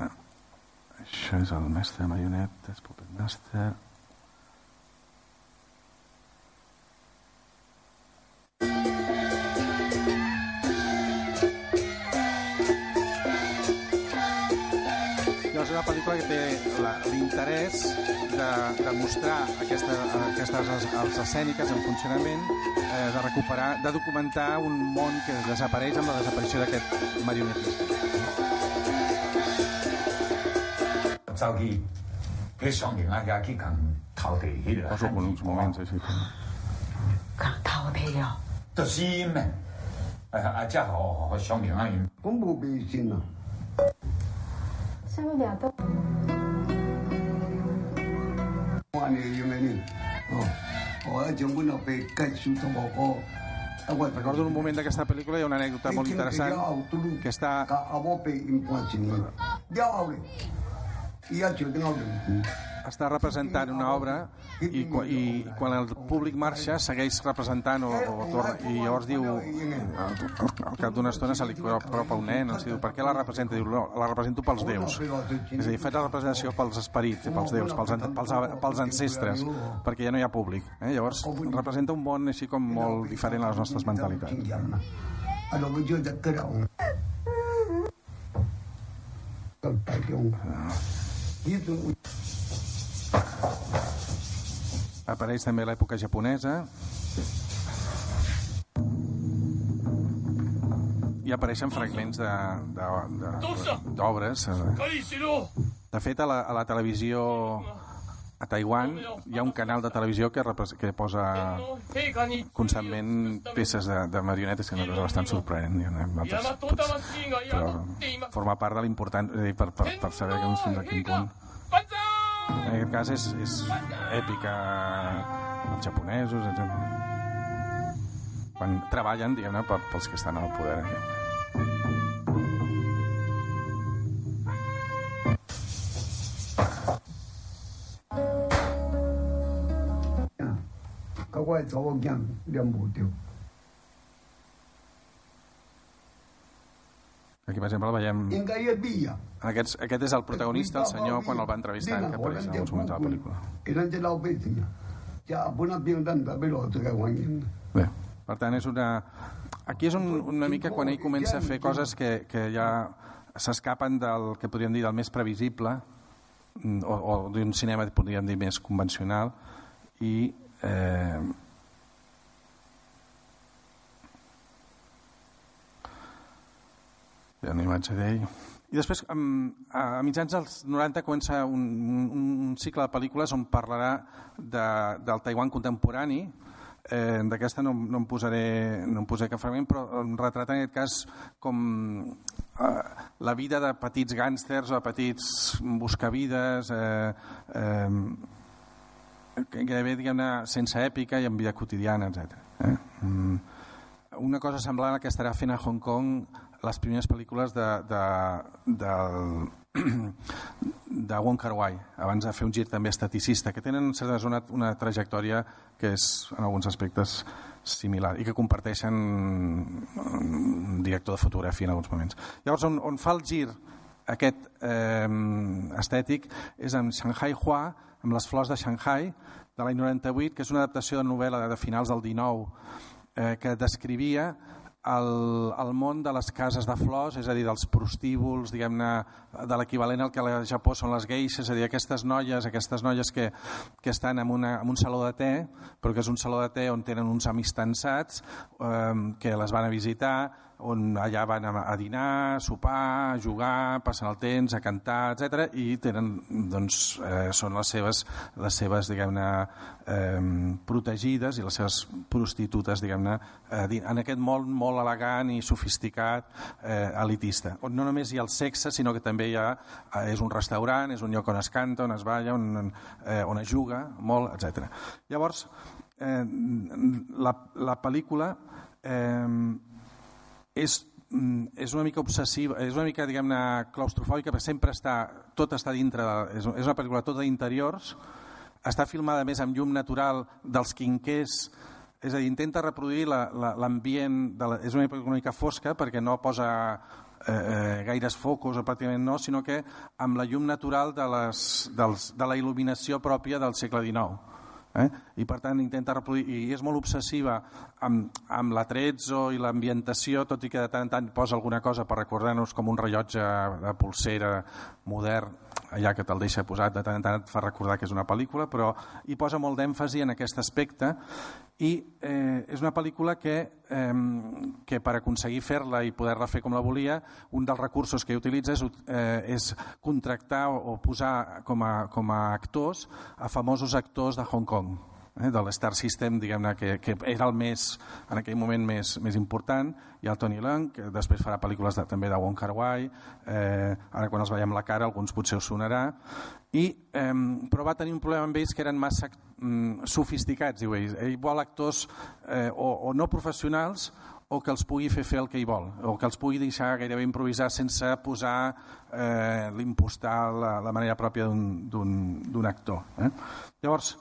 Això és el mestre de marionetes, Puppet Master... una pel·lícula que té l'interès de, de mostrar aquesta, aquestes arts escèniques en funcionament, eh, de recuperar, de documentar un món que desapareix amb la desaparició d'aquest marionetista. 저기 배성경 아기 강 타오대 일을 하니. 가서 보는 moments així. 강 ho, 또 심해. 아, 아, 자, 어, 성경 아니. 공부 비신나. 下面俩都。我你有没有？哦，我一将本落被介绍到我个。 Recordo en un moment d'aquesta pel·lícula hi ha una anècdota molt interessant que està... està representant una obra i, i quan el públic marxa segueix representant o, o torna, i llavors diu al, al cap d'una estona se li apropa un nen els diu, per què la representa? Diu, no, la represento pels déus. És a dir, faig la representació pels esperits pels déus, pels, pels, pels ancestres perquè ja no hi ha públic eh? llavors representa un món així com molt diferent a les nostres mentalitats apareix també l'època japonesa. I apareixen fragments d'obres de fet a la, a la televisió a Taiwan hi ha un canal de televisió que, que posa constantment peces de, de marionetes que nosaltres bastant sorprenent altres, potser, però forma part de l'important per, per, per saber que fins a quin punt en aquest cas és, és èpica els japonesos etc. quan treballen diguem-ne pels que estan al poder aquí. Aquí, per exemple, veiem... Aquests, aquest és el protagonista, el senyor, quan el va entrevistar, que apareix en alguns moments de la pel·lícula. Bé, per tant, és una... Aquí és un, una mica quan ell comença a fer coses que, que ja s'escapen del que podríem dir del més previsible o, o d'un cinema, podríem dir, més convencional i eh, hi ha una imatge d'ell i després, a mitjans dels 90, comença un, un, un cicle de pel·lícules on parlarà de, del Taiwan contemporani. Eh, D'aquesta no, no, em posaré, no em posaré cap fragment, però em retrata en aquest cas com eh, la vida de petits gànsters o de petits buscavides, eh, eh, gairebé diguem sense èpica i en vida quotidiana, etc. Eh? Una cosa semblant a que estarà fent a Hong Kong les primeres pel·lícules de, de, de, de Wong Kar Wai, abans de fer un gir també estaticista, que tenen certes una, una trajectòria que és en alguns aspectes similar i que comparteixen un director de fotografia en alguns moments. Llavors, on, on fa el gir aquest eh, estètic és en Shanghai Hua, amb les flors de Shanghai, de l'any 98, que és una adaptació de novel·la de finals del 19, eh, que descrivia el, el món de les cases de flors, és a dir, dels prostíbuls, diguem-ne, de l'equivalent al que al Japó són les geixes, és a dir, aquestes noies, aquestes noies que, que estan en, una, en un saló de te, però que és un saló de te on tenen uns amics tensats, eh, que les van a visitar, on allà van a, dinar, a sopar, a jugar, passen el temps, a cantar, etc. i tenen, doncs, eh, són les seves, les seves diguem-ne, eh, protegides i les seves prostitutes, diguem-ne, eh, en aquest món molt elegant i sofisticat, eh, elitista, on no només hi ha el sexe, sinó que també hi ha, eh, és un restaurant, és un lloc on es canta, on es balla, on, eh, on es juga, molt, etc. Llavors, eh, la, la pel·lícula eh, és és una mica obsessiva, és una mica, diguem-ne, claustrofòbica, perquè sempre està, tot està dintre, de, és una pel·lícula tota d'interiors, està filmada més amb llum natural dels quinquers, és a dir, intenta reproduir l'ambient, la, és una pel·lícula una mica fosca perquè no posa eh, eh, gaires focus o pràcticament no, sinó que amb la llum natural de, les, dels, de la il·luminació pròpia del segle XIX Eh? i per tant intenta reproduir i és molt obsessiva amb, amb l'atrezzo i l'ambientació tot i que de tant en tant posa alguna cosa per recordar-nos com un rellotge de pulsera modern allà que te'l deixa posat de tant en tant et fa recordar que és una pel·lícula però hi posa molt d'èmfasi en aquest aspecte i eh, és una pel·lícula que, eh, que per aconseguir fer-la i poder-la fer com la volia, un dels recursos que utilitza és, eh, és contractar o, o posar com a, com a actors a famosos actors de Hong Kong eh, de l'Star System, diguem-ne, que, que era el més, en aquell moment més, més important, i el Tony Leung, que després farà pel·lícules de, també de Wong Kar Wai, eh, ara quan els veiem la cara alguns potser us sonarà, i, eh, però va tenir un problema amb ells que eren massa mm, sofisticats, diu ell. Ell vol actors eh, o, o no professionals o que els pugui fer fer el que hi vol, o que els pugui deixar gairebé improvisar sense posar eh, l'impostar la, la manera pròpia d'un actor. Eh? Llavors,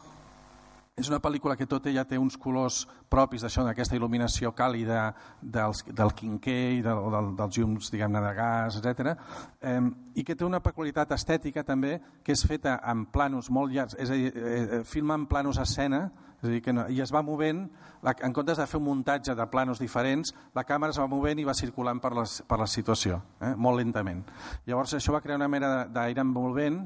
és una pel·lícula que tot ella té uns colors propis d'això, d'aquesta il·luminació càlida dels, del quinquer i del, del, dels llums diguem-ne de gas, etc. Eh, i que té una peculiaritat estètica també que és feta en planos molt llargs, és a dir, eh, eh, filma en planos a escena, és a dir, que no, i es va movent, la, en comptes de fer un muntatge de planos diferents, la càmera es va movent i va circulant per, les, per la situació, eh, molt lentament. Llavors això va crear una mena d'aire envolvent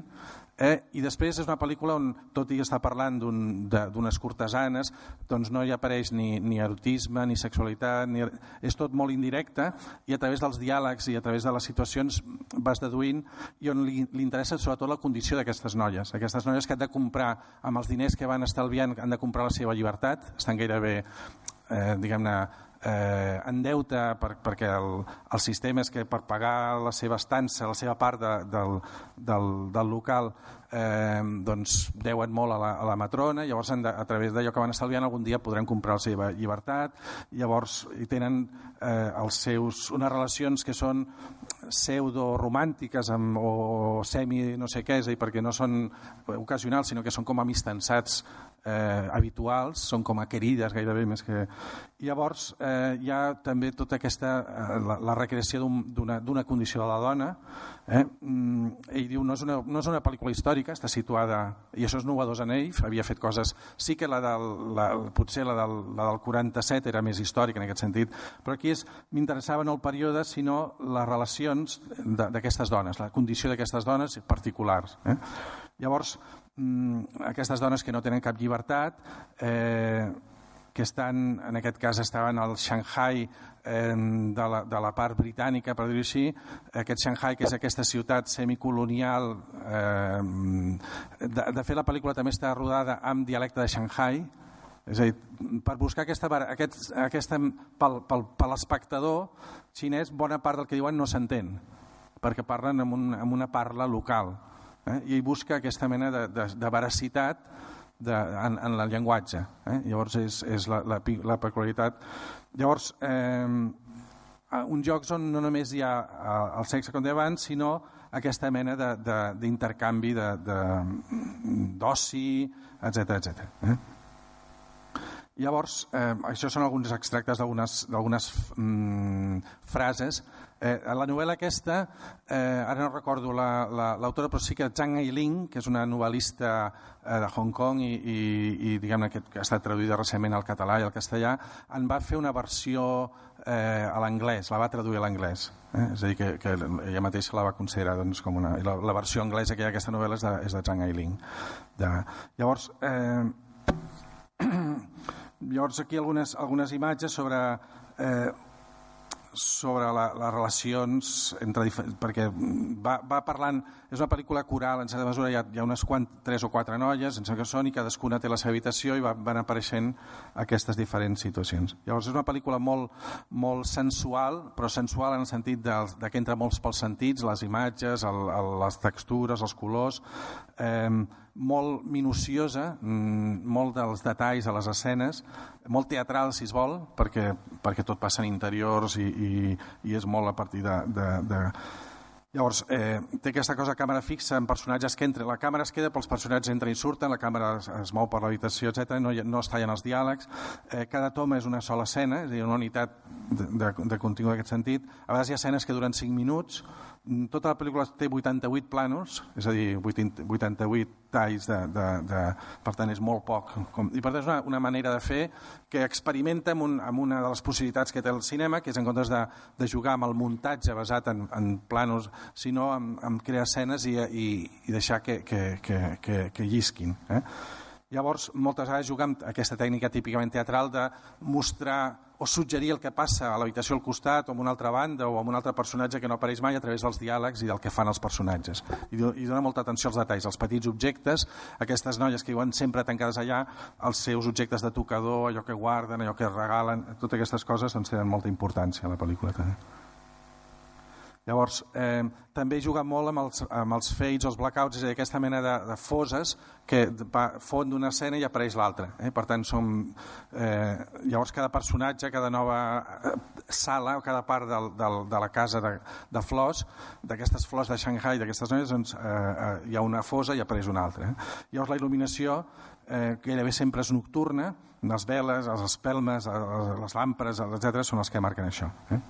Eh? I després és una pel·lícula on, tot i estar parlant d'unes un, cortesanes, doncs no hi apareix ni, ni erotisme, ni sexualitat, ni... és tot molt indirecte i a través dels diàlegs i a través de les situacions vas deduint i on li, li interessa sobretot la condició d'aquestes noies. Aquestes noies que han de comprar, amb els diners que van estalviant, han de comprar la seva llibertat, estan gairebé, eh, diguem-ne, eh, en deute per, perquè el, el sistema és que per pagar la seva estança, la seva part de, del, del, del local eh, doncs deuen molt a la, a la matrona, llavors de, a través d'allò que van estalviant algun dia podran comprar la seva llibertat, llavors hi tenen eh, els seus, unes relacions que són pseudo-romàntiques o semi no sé què, és perquè no són ocasionals, sinó que són com amistançats eh, habituals, són com a querides gairebé més que... Llavors eh, hi ha també tota aquesta, eh, la, la recreació d'una un, condició de la dona. Eh? Mm, ell diu, no és, una, no és una pel·lícula històrica, està situada, i això és novedós en ell, havia fet coses, sí que la del, la, potser la del, la del 47 era més històrica en aquest sentit, però aquí m'interessava no el període, sinó les relacions d'aquestes dones, la condició d'aquestes dones particulars. Eh? Llavors, aquestes dones que no tenen cap llibertat, eh, que estan, en aquest cas estaven al Shanghai eh, de, la, de la part britànica, per dir-ho així, aquest Shanghai, que és aquesta ciutat semicolonial, eh, de, de fet la pel·lícula també està rodada amb dialecte de Shanghai, és a dir, per buscar aquesta, aquest, aquesta pel, pel, per l'espectador xinès, bona part del que diuen no s'entén, perquè parlen amb, un, amb una parla local eh? i busca aquesta mena de, de, de veracitat de, en, en el llenguatge. Eh? Llavors és, és la, la, la peculiaritat. Llavors, eh, uns jocs on no només hi ha el sexe com deia abans, sinó aquesta mena d'intercanvi d'oci, etc etc. Eh? Llavors, eh, això són alguns extractes d'algunes mm, frases Eh, la novel·la aquesta, eh, ara no recordo l'autora, la, la, però sí que Zhang Eiling, que és una novel·lista eh, de Hong Kong i, i, i diguem-ne que, ha estat traduïda recentment al català i al castellà, en va fer una versió eh, a l'anglès, la va traduir a l'anglès. Eh? És a dir, que, que ella mateixa la va considerar doncs, com una... La, la versió anglesa que hi ha d'aquesta novel·la és de, és de Zhang Eiling. De, llavors, eh, llavors aquí algunes, algunes imatges sobre... Eh, sobre la, les relacions entre perquè va, va parlant és una pel·lícula coral, en certa mesura hi ha, hi ha unes quant, tres o quatre noies, en que són, i cadascuna té la seva habitació i va, van apareixent aquestes diferents situacions. Llavors és una pel·lícula molt, molt sensual, però sensual en el sentit de, de que entra molts pels sentits, les imatges, el, el, les textures, els colors, eh, molt minuciosa, mm, molt dels detalls a les escenes, molt teatral, si es vol, perquè, perquè tot passa en interiors i, i, i és molt a partir de... de, de... Llavors, eh, té aquesta cosa càmera fixa en personatges que entren. La càmera es queda pels personatges entren i surten, la càmera es, es mou per l'habitació, etc. No, no es tallen els diàlegs. Eh, cada toma és una sola escena, és a dir, una unitat de, de, de contingut en aquest sentit. A vegades hi ha escenes que duren 5 minuts, tota la pel·lícula té 88 planos, és a dir, 80 88 talls, de, de, de, per tant és molt poc. Com, I per tant és una, una manera de fer que experimenta amb, un, amb una de les possibilitats que té el cinema, que és en comptes de, de jugar amb el muntatge basat en, en planos, sinó en, en crear escenes i, i, i deixar que, que, que, que, que llisquin. Eh? Llavors, moltes vegades juga amb aquesta tècnica típicament teatral de mostrar o suggerir el que passa a l'habitació al costat o en una altra banda o amb un altre personatge que no apareix mai a través dels diàlegs i del que fan els personatges. I, i dona molta atenció als detalls, als petits objectes, aquestes noies que viuen sempre tancades allà, els seus objectes de tocador, allò que guarden, allò que regalen, totes aquestes coses doncs, tenen molta importància a la pel·lícula. També. Llavors, eh, també juga molt amb els, amb els fades els blackouts, és a dir, aquesta mena de, de foses que fon d'una escena i apareix l'altra. Eh? Per tant, som, eh, llavors cada personatge, cada nova eh, sala o cada part del, del, de la casa de, de flors, d'aquestes flors de Shanghai, d'aquestes noies, doncs, eh, eh, hi ha una fosa i apareix una altra. Eh? Llavors la il·luminació eh, gairebé sempre és nocturna, les veles, les espelmes, eh, les làmperes, etc., són els que marquen això. Eh?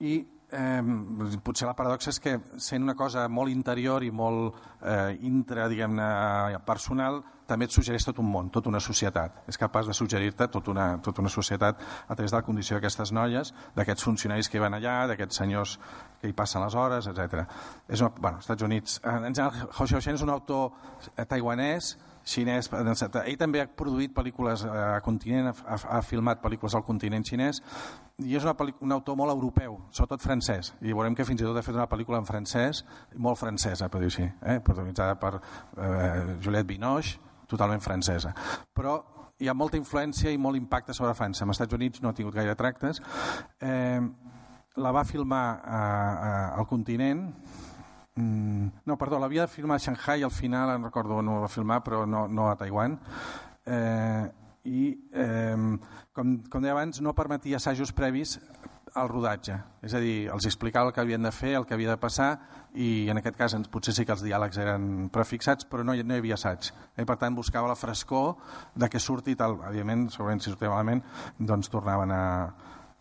i eh, potser la paradoxa és que sent una cosa molt interior i molt eh, intra, diguem-ne, personal, també et suggereix tot un món, tota una societat. És capaç de suggerir-te tota una, tota una societat a través de la condició d'aquestes noies, d'aquests funcionaris que van allà, d'aquests senyors que hi passen les hores, etc. És una, bueno, Estats Units. En general, Hou Xiaoxian és un autor eh, taiwanès, xinès, ell també ha produït pel·lícules eh, a continent, ha, ha filmat pel·lícules al continent xinès i és una un autor molt europeu, sobretot francès, i veurem que fins i tot ha fet una pel·lícula en francès, molt francesa, per dir-ho així, eh? protagonitzada per eh, Juliette Binoche, totalment francesa. Però hi ha molta influència i molt impacte sobre França. Als Estats Units no ha tingut gaire tractes. Eh, la va filmar a, a, al continent, no, perdó, l'havia de filmar a Shanghai al final, en recordo on ho va filmar, però no, no a Taiwan. Eh, I, eh, com, com deia abans, no permetia assajos previs al rodatge. És a dir, els explicava el que havien de fer, el que havia de passar, i en aquest cas potser sí que els diàlegs eren prefixats, però no no hi havia assaig. Eh? Per tant, buscava la frescor de què surti tal. Òbviament, segurament si sortia malament, doncs tornaven a...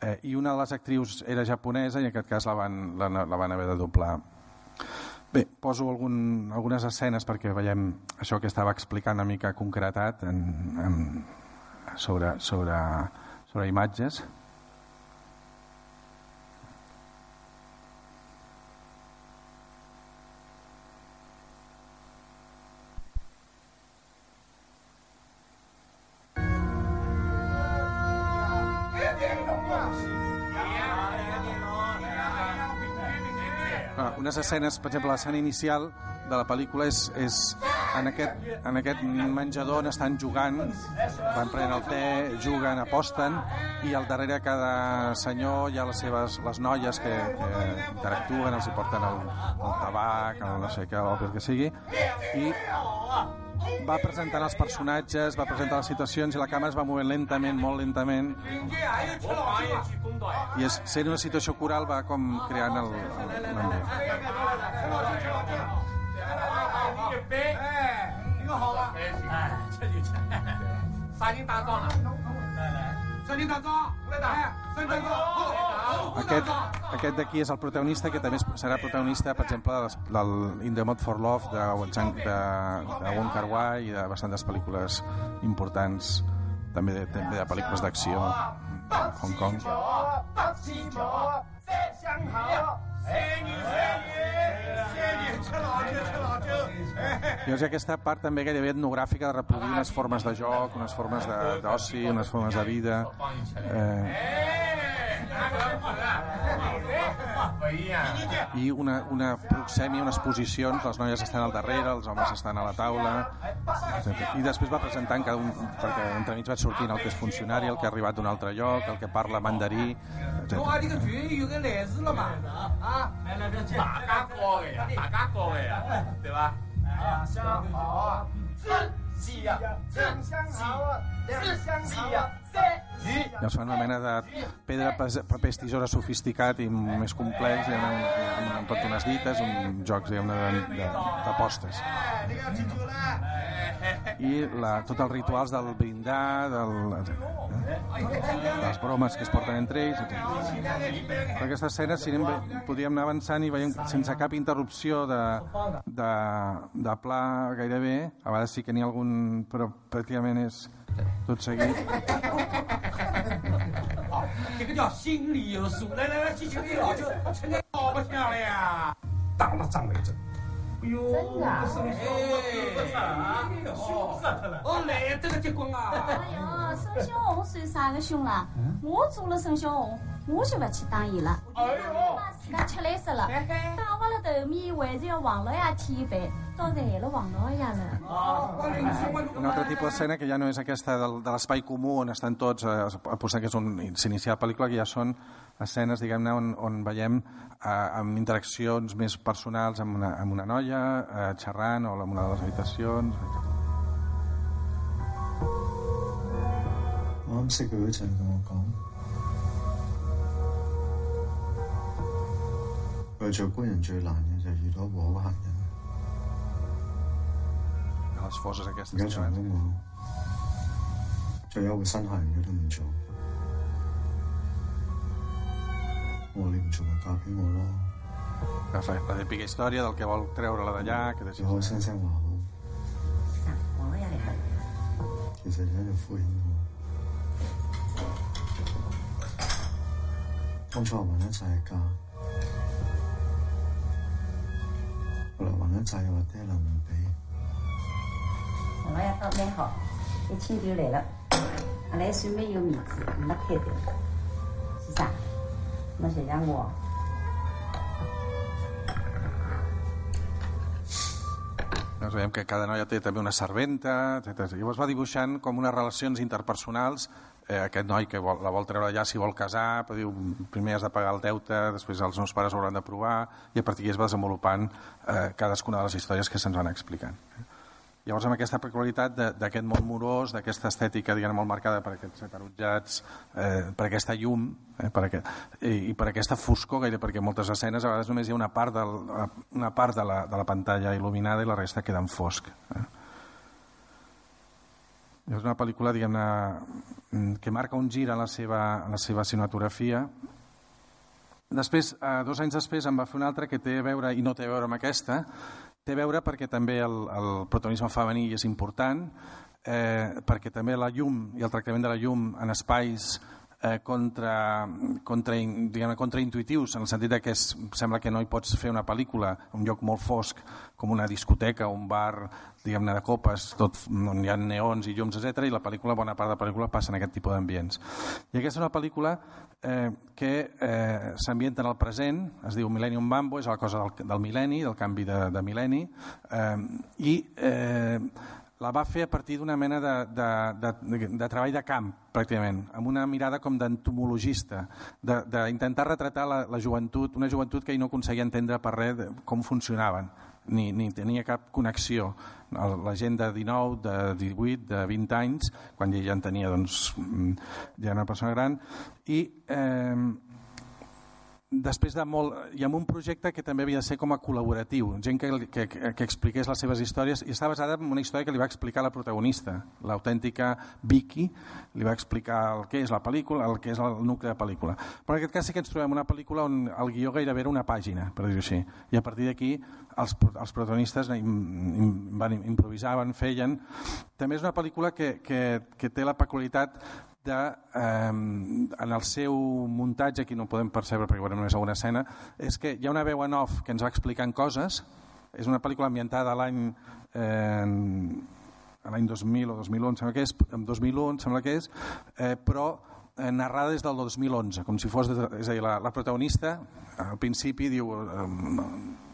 Eh, I una de les actrius era japonesa i en aquest cas la van, la, la van haver de doblar Bé, poso algun, algunes escenes perquè veiem això que estava explicant una mica concretat en, en, sobre, sobre, sobre imatges. Unes escenes, per exemple, l'escena inicial de la pel·lícula és, és en, aquest, en aquest menjador on estan jugant, van prenent el te, juguen, aposten, i al darrere cada senyor hi ha les seves les noies que, que interactuen, els hi porten el, el tabac, el no sé què, el que sigui, i va presentant els personatges, va presentar les situacions i la càmera es va movent lentament, molt lentament i és, sent una situació coral va com creant el- el- l'ambient. 哎，这就杀进大壮了。 aquest, aquest d'aquí és el protagonista, que també serà protagonista, per exemple, de, del In the Mode for Love, de, de, de Wong Kar Wai i de bastantes pel·lícules importants, també de, també de pel·lícules d'acció Hong Kong. 大气球，再相好，谢你谢你谢你，吃老酒吃老酒。 Llavors aquesta part també gairebé etnogràfica de reproduir unes formes de joc, unes formes de- d'oci, unes formes de vida. Eh, i una, una proxèmia, unes posicions, les noies estan al darrere, els homes estan a la taula, etc. I després va presentant cada un, perquè entremig va sortint el que és funcionari, el que ha arribat d'un altre lloc, el que parla mandarí, 中 来事了嘛。啊。来来来大家教的呀大家教的呀对吧？啊。相好啊。四喜呀两相好啊两相喜啊。三 es fan una mena de pedra, papers, tisores sofisticat i més complex, diguem, amb, amb tot unes dites, un jocs de- de- d'apostes. I la, tots els rituals del brindar, del, eh? les bromes que es porten entre ells. Per aquesta escena, si anem, podríem anar avançant i veiem sense cap interrupció de, de, de pla gairebé, a vegades sí que n'hi ha algun, però pràcticament és tot seguit. 好这个叫心里有数。来来来，继续给老舅，成天搞不下了呀？当了张伟正。哎呦，真的啊生肖啊，凶死他了！哦，来这个结婚啊！哎呦，沈小红算啥个凶啦？我做了沈小红，我就不去当伊了。哎呦，把自家吃来死了，打坏了头面，还是要王老爷添饭，到烦了王老爷了。 Un altre tipus d'escena que ja no és aquesta del, de l'espai comú on estan tots, eh, apostant que és on s'inicia la pel·lícula, que ja són escenes, diguem-ne, on, on veiem eh, amb interaccions més personals amb una, amb una noia, eh, xerrant, o en una de les habitacions, etc. 我啱识佢嗰阵同我讲，佢做官人最难嘅就系遇到一个好客人。 de les foses 而 aquestes 家 que 做 van 紧我，最有一个新客人佢都唔做。 我 li em xuma cap bye bye biggest study okay bye 你亲爹来了，俺来顺有面子，没开的，是啥？侬想想我。 Llavors veiem que cada noia té també una serventa, etc. Llavors va dibuixant com unes relacions interpersonals eh, aquest noi que vol, la vol treure allà si vol casar, però diu, primer has de pagar el deute, després els meus pares ho hauran d'aprovar, i a partir d'aquí es va desenvolupant eh, cadascuna de les històries que se'ns van explicant. Llavors, amb aquesta peculiaritat d'aquest món morós, d'aquesta estètica diguem, molt marcada per aquests ataronjats, eh, per aquesta llum eh, per aquest, i, i per aquesta foscor, gaire, perquè moltes escenes a vegades només hi ha una part, del, una part de, la, de la pantalla il·luminada i la resta queda en fosc. Eh. És una pel·lícula, mm, que marca un gir en la seva, en la seva cinematografia. Després, eh, dos anys després, em va fer una altra que té a veure, i no té a veure amb aquesta, té a veure perquè també el, el protagonisme femení és important, eh, perquè també la llum i el tractament de la llum en espais eh, contra, contra, diguem contraintuitius, en el sentit que es, sembla que no hi pots fer una pel·lícula un lloc molt fosc, com una discoteca, un bar, diguem-ne, de copes, tot, on hi ha neons i llums, etc i la pel·lícula, bona part de la pel·lícula passa en aquest tipus d'ambients. I aquesta és una pel·lícula eh, que eh, s'ambienta en el present, es diu Millennium Mambo, és la cosa del, del mil·lenni, del canvi de, de mil·lenni, eh, i eh, la va fer a partir d'una mena de, de, de, de, treball de camp, pràcticament, amb una mirada com d'entomologista, d'intentar retratar la, la joventut, una joventut que ell no aconseguia entendre per res de com funcionaven, ni, ni tenia cap connexió. La gent de 19, de 18, de 20 anys, quan ell ja en tenia, doncs, ja era una persona gran, i eh, després de molt, i amb un projecte que també havia de ser com a col·laboratiu, gent que, que, que expliqués les seves històries, i està basada en una història que li va explicar la protagonista, l'autèntica Vicky, li va explicar el que és la pel·lícula, el que és el nucli de la pel·lícula. Però en aquest cas sí que ens trobem una pel·lícula on el guió gairebé era una pàgina, per dir-ho així, i a partir d'aquí els, els protagonistes van improvisaven, feien. També és una pel·lícula que, que, que té la peculiaritat de, eh, en el seu muntatge, aquí no ho podem percebre perquè veurem només alguna escena, és que hi ha una veu en off que ens va explicant coses, és una pel·lícula ambientada l'any eh, l'any 2000 o 2001, sembla que és, en 2001 sembla que és, eh, però eh, narrada des del 2011, com si fos... De, és a dir, la, la protagonista al principi diu... Eh,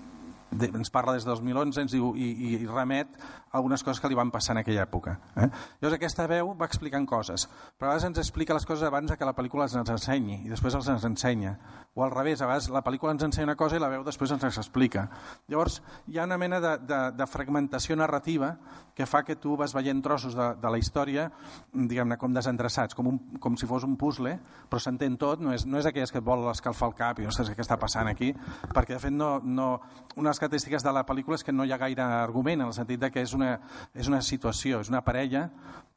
de, ens parla des de 2011 ens diu, i, i remet algunes coses que li van passar en aquella època. Eh? Llavors aquesta veu va explicant coses, però a vegades ens explica les coses abans que la pel·lícula ens ensenyi i després els ens ensenya. O al revés, a vegades la pel·lícula ens ensenya una cosa i la veu després ens explica. Llavors hi ha una mena de, de, de fragmentació narrativa que fa que tu vas veient trossos de, de la història diguem-ne com desendreçats, com, un, com si fos un puzzle, però s'entén tot, no és, no és aquelles que et vol escalfar el cap i no saps què està passant aquí, perquè de fet no, no, una de les característiques de la pel·lícula és que no hi ha gaire argument, en el sentit de que és una, és una situació, és una parella,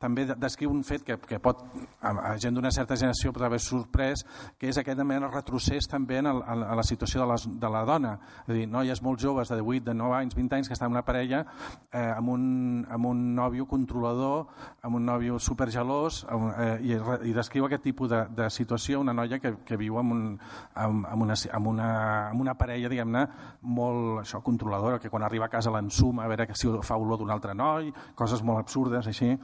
també descriu un fet que, que pot, a, gent d'una certa generació pot haver sorprès, que és aquest mena retrocés també en el, a la situació de, les, de la dona. És a dir, noies molt joves, de 18, de 9 anys, 20 anys, que estan en una parella eh, amb un, amb un nòvio controlador, amb un nòvio supergelós, amb, eh, i, i descriu aquest tipus de, de situació, una noia que, que viu amb, un, amb, amb, una, amb, una, amb una parella, diguem-ne, molt això, controladora, que quan arriba a casa l'ensuma a veure si fa olor d'un altre noi, coses molt absurdes així.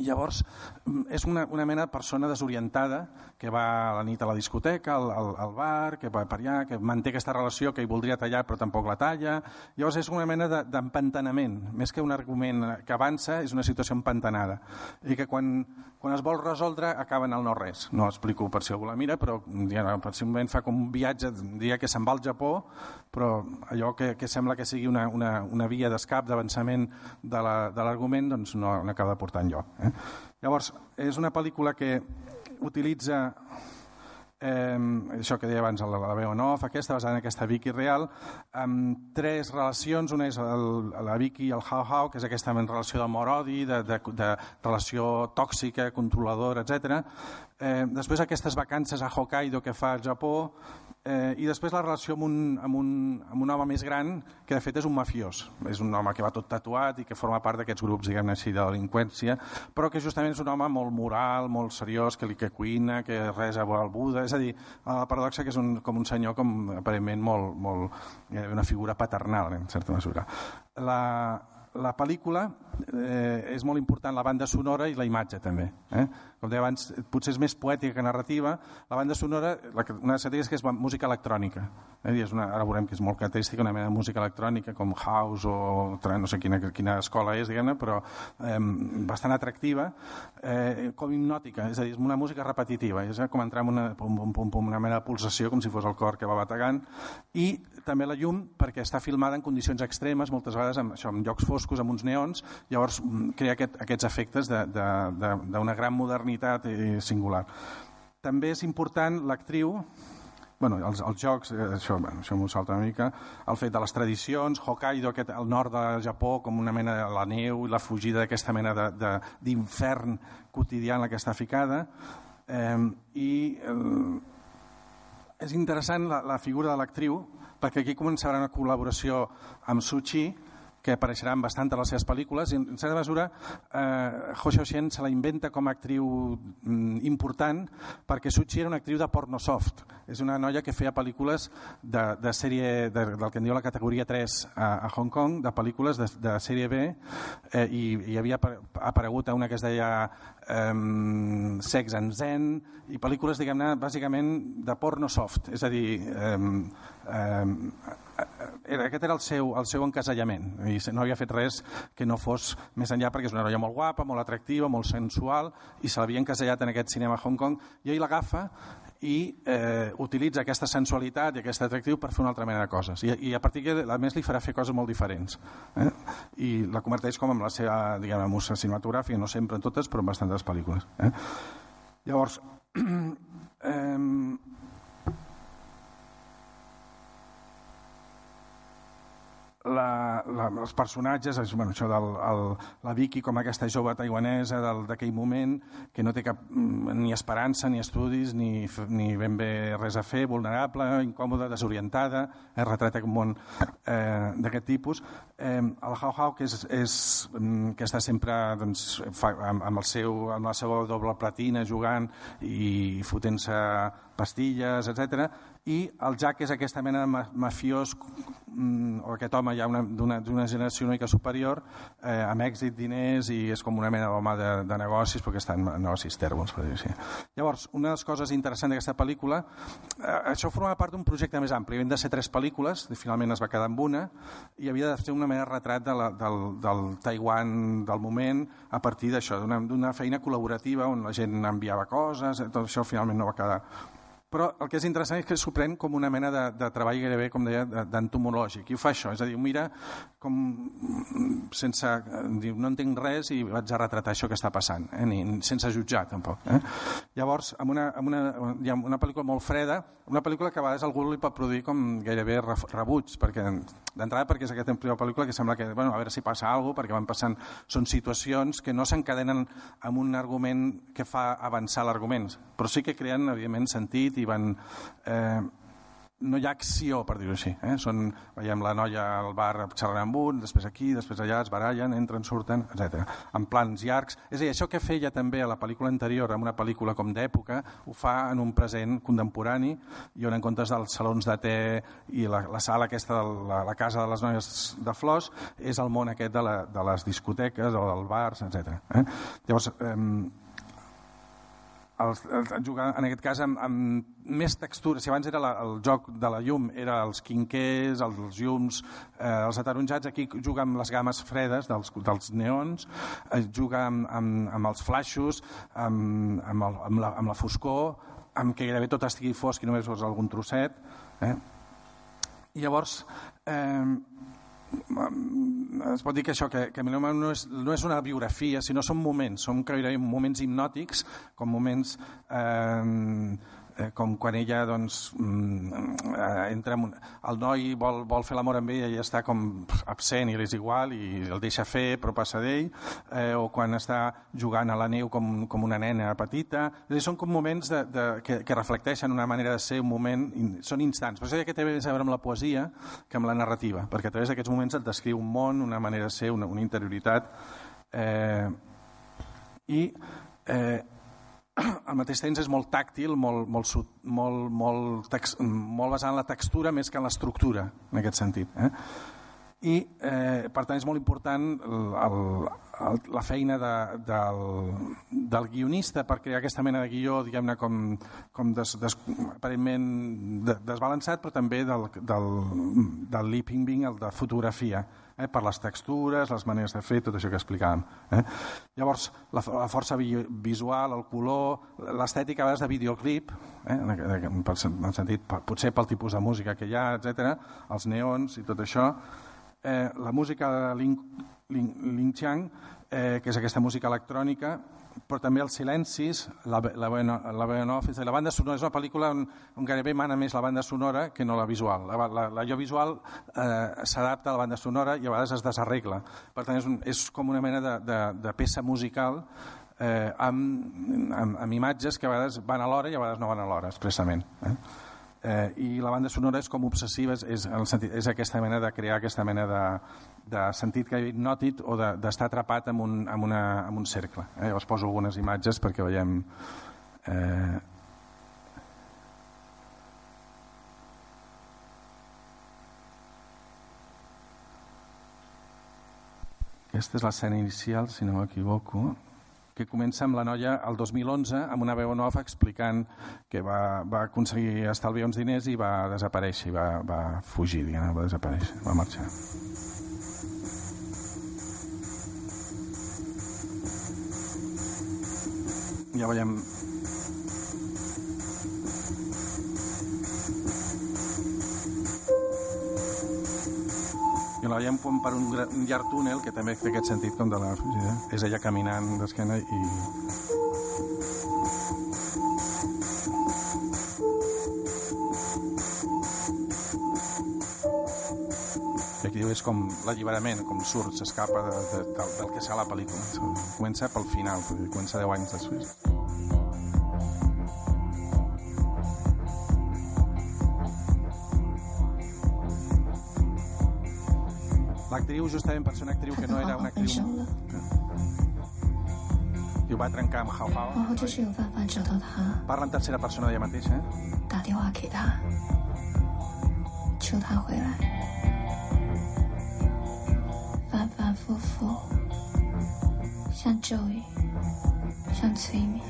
I llavors mm, és una, una mena de persona desorientada que va a la nit a la discoteca, al, al, al bar, que va per allà, que manté aquesta relació que hi voldria tallar però tampoc la talla. Llavors és una mena d'empantanament. De, Més que un argument que avança, és una situació empantanada. I que quan, quan es vol resoldre acaben al no-res. No explico per si algú la mira, però ja, per si un moment fa com un viatge, diria que se'n va al Japó, però allò que, que sembla que sigui una, una, una via d'escap, d'avançament de l'argument, la, doncs no, no acaba de portar enlloc. Eh? Llavors, és una pel·lícula que utilitza eh, això que deia abans, la, la veu en off, aquesta, basada en aquesta Vicky real, amb tres relacions, una és el, la Vicky i el How How, que és aquesta relació d'amor-odi, de, de, de relació tòxica, controladora, etc. Eh, després aquestes vacances a Hokkaido que fa al Japó, Eh, I després la relació amb un, amb, un, amb un home més gran, que de fet és un mafiós. És un home que va tot tatuat i que forma part d'aquests grups, diguem-ne així, de delinqüència, però que justament és un home molt moral, molt seriós, que li que cuina, que resa al Buda. És a dir, la paradoxa que és un, com un senyor com aparentment molt, molt, eh, una figura paternal, en certa mesura. La, la pel·lícula eh, és molt important la banda sonora i la imatge també. Eh? Com deia abans, potser és més poètica que narrativa. La banda sonora, la, una de les característiques és música electrònica. Eh? És una, ara veurem que és molt característica una mena de música electrònica com house o no sé quina, quina escola és, diguem-ne, però eh, bastant atractiva, eh, com hipnòtica, és a dir, és una música repetitiva, és com entrar en una, pum, pum, pum, pum, una mena de pulsació com si fos el cor que va bategant i també la llum perquè està filmada en condicions extremes, moltes vegades amb, això, amb llocs foscos, amb uns neons, llavors mm, crea aquest, aquests efectes d'una gran modernitat singular. També és important l'actriu, bueno, els, els jocs, eh, això, bueno, això m'ho salta una mica, el fet de les tradicions, Hokkaido, aquest, el nord del Japó, com una mena de la neu i la fugida d'aquesta mena d'infern quotidià en la que està ficada, eh, i eh, és interessant la, la figura de l'actriu, perquè aquí començarà una col·laboració amb Suchi, que apareixerà en bastant de les seves pel·lícules. I en certa mesura eh, Ho Xiaoxian se la inventa com a actriu mm, important perquè Suchi era una actriu de porno soft és una noia que feia pel·lícules de, de sèrie de, del que en diu la categoria 3 a, a Hong Kong de pel·lícules de, de sèrie B eh, i, i havia aparegut una que es deia eh, Sex and Zen i pel·lícules diguem-ne bàsicament de porno soft és a dir eh, eh, aquest era el seu, el seu encasellament i no havia fet res que no fos més enllà perquè és una noia molt guapa, molt atractiva, molt sensual i se l'havia encasellat en aquest cinema a Hong Kong i ell l'agafa i eh, utilitza aquesta sensualitat i aquest atractiu per fer una altra mena de coses i, i a partir que a més li farà fer coses molt diferents eh? i la converteix com amb la seva diguem, musa cinematogràfica, no sempre en totes però en bastantes pel·lícules eh? llavors eh, la, la, els personatges, bueno, això del el, la Vicky com aquesta jove taiwanesa d'aquell moment que no té cap mm, ni esperança, ni estudis, ni, ni ben bé res a fer, vulnerable, incòmoda, desorientada, eh, retrata un món eh, d'aquest tipus. Eh, el Hao Hao, que, és, és, mm, que està sempre doncs, fa, amb, amb, el seu, amb la seva doble platina jugant i fotent-se pastilles, etc. I el Jack és aquesta mena de mafiós, mm, o aquest home ja d'una generació una mica superior, eh, amb èxit, diners, i és com una mena d'home de, de negocis, perquè està en negocis tèrbols, per dir així. Llavors, una de les coses interessants d'aquesta pel·lícula, eh, això formava part d'un projecte més ampli. Havien de ser tres pel·lícules, i finalment es va quedar amb una, i havia de fer una mena de retrat de la, del, del Taiwan del moment a partir d'això, d'una feina col·laborativa on la gent enviava coses, tot això finalment no va quedar però el que és interessant és que s'ho pren com una mena de, de treball gairebé, com deia, d'entomològic. I ho fa això, és a dir, mira com sense... Diu, no entenc res i vaig a retratar això que està passant, eh? Ni, sense jutjar, tampoc. Eh? Llavors, amb una, amb una, hi ha una pel·lícula molt freda, una pel·lícula que a vegades algú li pot produir com gairebé rebuig, perquè d'entrada perquè és aquesta pel·lícula que sembla que, bueno, a veure si passa alguna cosa, perquè van passant, són situacions que no s'encadenen amb un argument que fa avançar l'argument, però sí que creen, evidentment, sentit i van eh, no hi ha acció, per dir-ho així. Eh? Són, veiem la noia al bar xerrant amb un, després aquí, després allà, es barallen, entren, surten, etc. En plans llargs. És a dir, això que feia també a la pel·lícula anterior, en una pel·lícula com d'època, ho fa en un present contemporani i on en comptes dels salons de té i la, la sala aquesta de la, la casa de les noies de flors, és el món aquest de, la, de les discoteques o dels bars, etc. Eh? Llavors, eh, els, els, jugar en aquest cas amb, amb més textura. Si abans era la, el joc de la llum, era els quinquers, els, els llums, eh, els ataronjats, aquí juga amb les games fredes dels, dels neons, eh, juga amb, amb, amb els flaixos, amb, amb, el, amb, la, amb la foscor, amb que gairebé tot estigui fosc i només veus algun trosset. Eh? I llavors, eh, es pot dir que això, que, que no és, no és una biografia, sinó són moments, són moments hipnòtics, com moments eh, com quan ella doncs, mm, eh, entra en un, el noi vol, vol fer l'amor amb ella i està com absent i és igual i el deixa fer però passa d'ell. Eh, o quan està jugant a la neu com, com una nena petita. Dir, són com moments de, de, que, que reflecteixen una manera de ser un moment són instants, però és que té més a veure amb la poesia que amb la narrativa, perquè a través d'aquests moments et descriu un món, una manera de ser una, una interioritat. Eh, i eh, al mateix temps és molt tàctil, molt, molt, molt, molt, molt basat en la textura més que en l'estructura, en aquest sentit. Eh? I, eh, per tant, és molt important el, el, la feina de, del, del guionista per crear aquesta mena de guió, diguem-ne, com, com des, des, aparentment desbalançat, però també del, del, del leaping being, el de fotografia eh, per les textures, les maneres de fer, tot això que explicàvem. Eh? Llavors, la, la força vi, visual, el color, l'estètica a vegades de videoclip, eh, en, en, en sentit, potser pel tipus de música que hi ha, etc, els neons i tot això, eh, la música de Ling, Ling, Ling Chiang, eh, que és aquesta música electrònica, però també els silencis, la, la, la veu off, la banda sonora és una pel·lícula on, on gairebé mana més la banda sonora que no la visual. La, la, jo visual eh, s'adapta a la banda sonora i a vegades es desarregla. Per tant, és, un, és com una mena de, de, de peça musical eh, amb, amb, amb imatges que a vegades van a l'hora i a vegades no van a l'hora, expressament. Eh? eh, i la banda sonora és com obsessiva, és, és, el sentit, és aquesta mena de crear aquesta mena de, de sentit que hipnòtic o d'estar de, atrapat en un, en, una, en un cercle. Eh? Llavors poso algunes imatges perquè veiem... Eh, Aquesta és l'escena inicial, si no m'equivoco que comença amb la noia el 2011 amb una veu nova explicant que va, va aconseguir estalviar uns diners i va desaparèixer, i va, va fugir, diguem, va desaparèixer, va marxar. Ja veiem i la veiem com per un, un llarg túnel que també té aquest sentit com de la fugida. És ella caminant d'esquena i... és com l'alliberament, com surt, s'escapa de, de, del, del que serà la pel·lícula. Comença pel final, comença 10 anys després. L'actriu, justament per ser una actriu que no era una actriu... i ho va trencar amb Hao 然 Hao. 后就是有办法找到他， Parla en tercera persona d'ella mateixa, eh? 打电话给他，求他回来， 反反复复，像咒语，像催眠，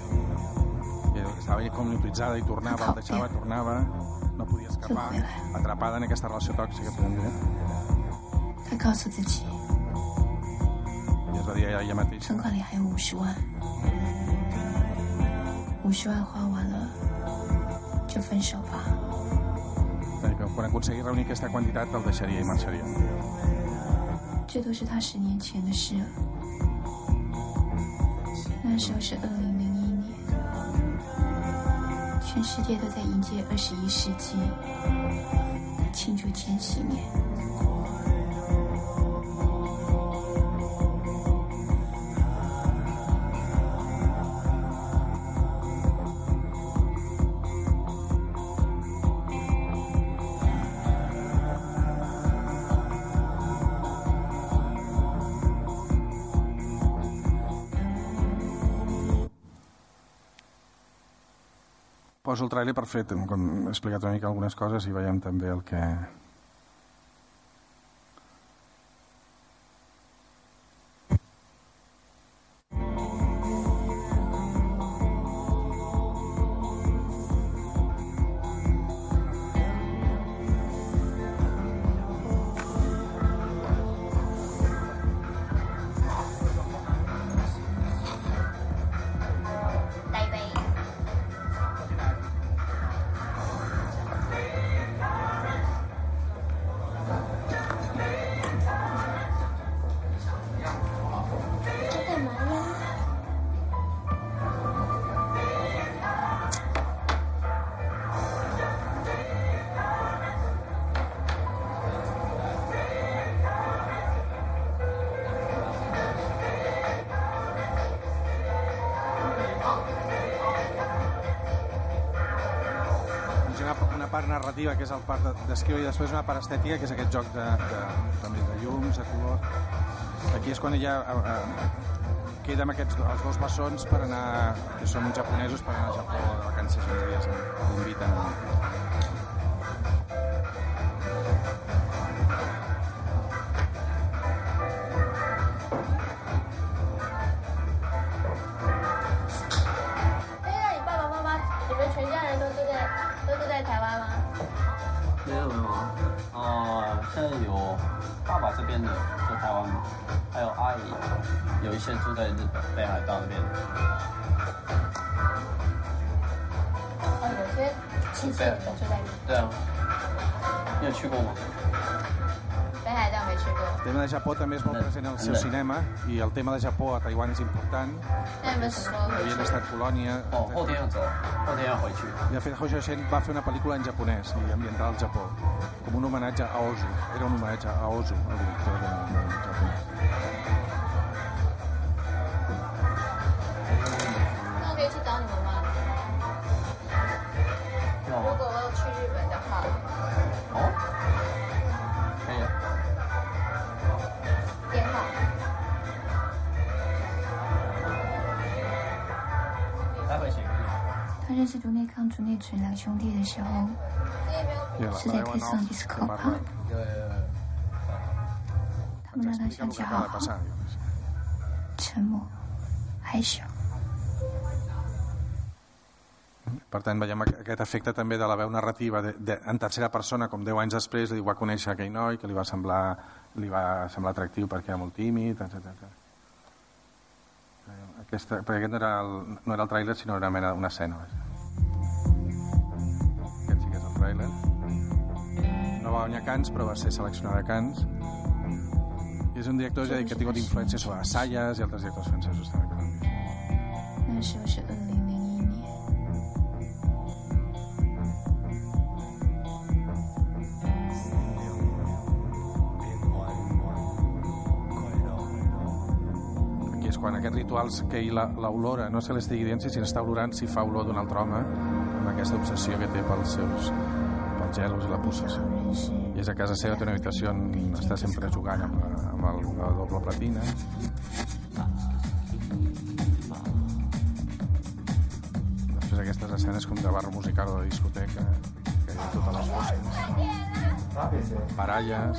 I estava ella com hipnotitzada i tornava, el deixava, tornava, no podia escapar, atrapada en aquesta relació tòxica, podem dir. 他告诉自己， I es va dir a ella mateixa. 存款里还有五十万，五十万花完了就分手吧。 eh, que quan aconseguís reunir aquesta quantitat el deixaria i marxaria. 这都是他十年前的事了。那时候是二零零一年，全世界都在迎接二十一世纪，庆祝千禧年。El trailer per fer, com he explicat una mica algunes coses i veiem també el que... narrativa que és el part de- d'escriure i després una part estètica que és aquest joc de, de, també de llums, de color. Aquí és quan ella eh, queda amb aquests, els dos bessons per anar que són japonesos per anar al Japó de vacances uns dies l'inviten 去过吗？北海道没去过。El tema de Japó també és molt present al seu cinema i el tema de Japó a Taiwan és important. 那你们什么时候回 Havien 去？ estat colònia... Oh, 后天要走，后天要回去。De fet, Hojo Shen va fer una pel·lícula en japonès i ambientada al Japó, com un homenatge a Ozu. Era un homenatge a Ozu, el director de, de japonès. 认识竹内康、竹内纯两兄弟的时候， I la, 是在 la 克 veuen 桑 off, 迪斯 que 科 parla, 帕，他们让他 explica 想 el 起 que 好 acaba de 好， passar. 沉默，害羞。 Per tant, veiem aqu- aquest efecte també de la veu narrativa de, de, en tercera persona, com 10 anys després, li va conèixer aquell noi que li va semblar, li va semblar atractiu perquè era molt tímid, etc. Aquesta, perquè aquest no era el, no era el tràiler, sinó era una mena una escena. Vaja. Aquest sí que és el tràiler. No va guanyar Cans, però va ser seleccionada a Cans. I és un director ja que ha tingut influència sobre Sayas i altres directors francesos també. que l'han quan aquests rituals que la- l'olora, no se l'estigui dient si s'està olorant, si fa olor d'un altre home, amb aquesta obsessió que té pels seus pels gelos i la possessió. I és a casa seva, té una habitació on està sempre jugant amb, amb el, la doble platina. d'aquestes escenes com de barro musical o de discoteca, que hi ha totes les fosques. Baralles,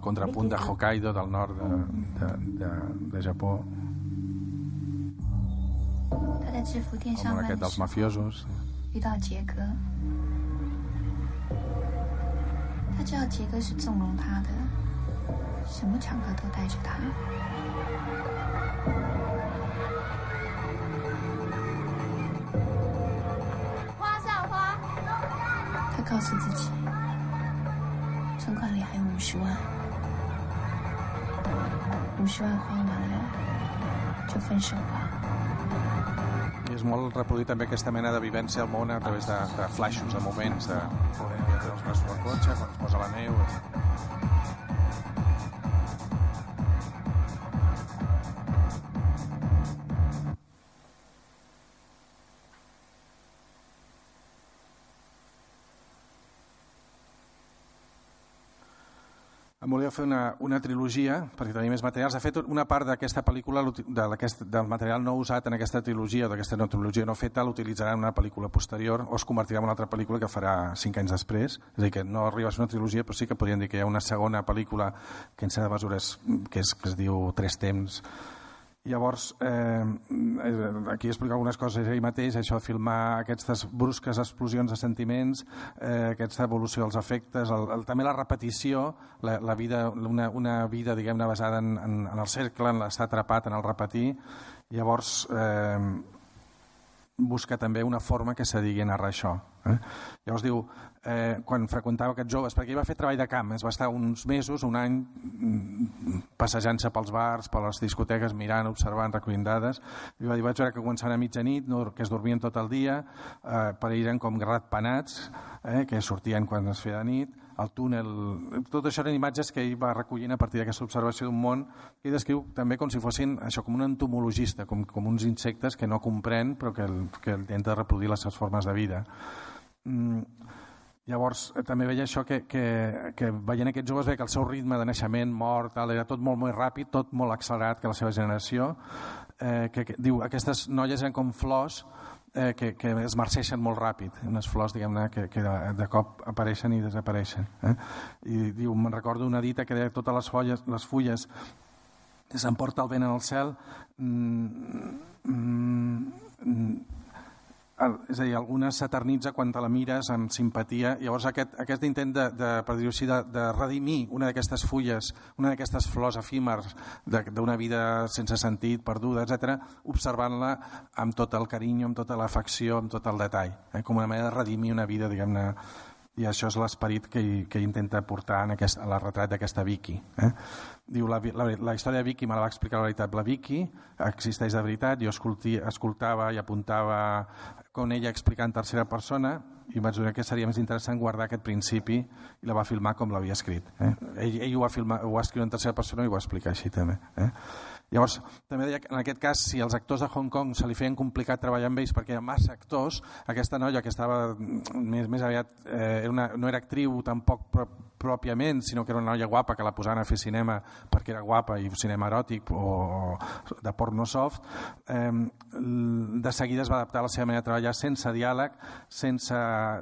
取样好不好？el contrapunt de Hokkaido del nord de, de, de, de Japó, 他在制服店上 mafiosos. 遇到杰哥，他知道杰哥是纵容他的，什么场合都带着他。花上花，他告诉自己，存款里还有五十万，五十万花完了就分手吧。 I és molt reproduir també aquesta mena de vivència al món a través de, de flashes, de moments, de quan té els braços al cotxe, quan es posa la neu... Em fer una, una trilogia, perquè tenia més materials. De fet, una part d'aquesta pel·lícula, de del material no usat en aquesta trilogia, d'aquesta no trilogia no feta, l'utilitzarà en una pel·lícula posterior o es convertirà en una altra pel·lícula que farà cinc anys després. És a dir, que no arriba a ser una trilogia, però sí que podríem dir que hi ha una segona pel·lícula que en certa mesura és, que, és, que es diu Tres temps, Llavors, eh, eh, aquí explica algunes coses ell mateix, això de filmar aquestes brusques explosions de sentiments, eh, aquesta evolució dels efectes, el, el, també la repetició, la, la vida, una, una vida diguem-ne basada en, en, en el cercle, en l'estar atrapat en el repetir. Llavors, eh, busca també una forma que se digui a narrar això. Eh? Llavors diu, eh, quan freqüentava aquests joves, perquè ell va fer treball de camp, es va estar uns mesos, un any, mm, passejant-se pels bars, per les discoteques, mirant, observant, recollint dades, i va dir, vaig veure que començaven a mitjanit, no, que es dormien tot el dia, eh, per eren com ratpenats, eh, que sortien quan es feia de nit, el túnel... Tot això eren imatges que ell va recollint a partir d'aquesta observació d'un món que ell descriu també com si fossin això com un entomologista, com, com uns insectes que no comprèn però que, el, que intenta reproduir les seves formes de vida. Mm, Llavors, eh, també veia això que, que, que veient aquests joves veia que el seu ritme de naixement, mort, tal, era tot molt, molt ràpid, tot molt accelerat que la seva generació, eh, que, que diu, aquestes noies eren com flors eh, que, que es marceixen molt ràpid, unes flors, diguem-ne, que, que de, de cop apareixen i desapareixen. Eh? I diu, me'n recordo una dita que deia totes les fulles, les fulles s'emporta el vent en el cel mm, mm, és a dir, algunes s'eternitza quan te la mires amb simpatia. Llavors aquest, aquest intent de, de, per dir-ho així, de, de redimir una d'aquestes fulles, una d'aquestes flors efímers d'una vida sense sentit, perduda, etc, observant-la amb tot el carinyo, amb tota l'afecció, amb tot el detall, eh? com una manera de redimir una vida, diguem-ne, i això és l'esperit que, que intenta portar en aquest, a la retrat d'aquesta Vicky. Eh? Diu, la, la, la història de Vicky me la va explicar la veritat. La Vicky existeix de veritat, jo escolti, escoltava i apuntava com ella explica en tercera persona i vaig veure que seria més interessant guardar aquest principi i la va filmar com l'havia escrit. Eh? Ell, ell ho, va filmar, ho va escriure en tercera persona i ho va explicar així també. Eh? Llavors, també deia que en aquest cas, si als actors de Hong Kong se li feien complicat treballar amb ells perquè hi ha massa actors, aquesta noia que estava més, més aviat, eh, una, no era actriu tampoc pròpiament, sinó que era una noia guapa que la posaven a fer cinema perquè era guapa i cinema eròtic o, o de porno soft, eh, de seguida es va adaptar a la seva manera de treballar sense diàleg, sense,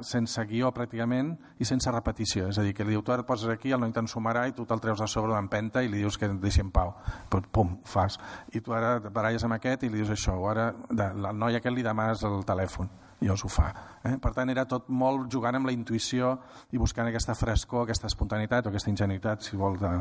sense guió pràcticament i sense repetició. És a dir, que li diu, tu ara et poses aquí, el noi t'ensumarà i tu te'l treus a sobre d'empenta i li dius que et deixi en pau. Però, pum, fas. I tu ara et baralles amb aquest i li dius això, o ara de, el noi aquest li demanes el telèfon i llavors ho fa. Eh? Per tant, era tot molt jugant amb la intuïció i buscant aquesta frescor, aquesta espontaneïtat o aquesta ingenuïtat, si vol. De...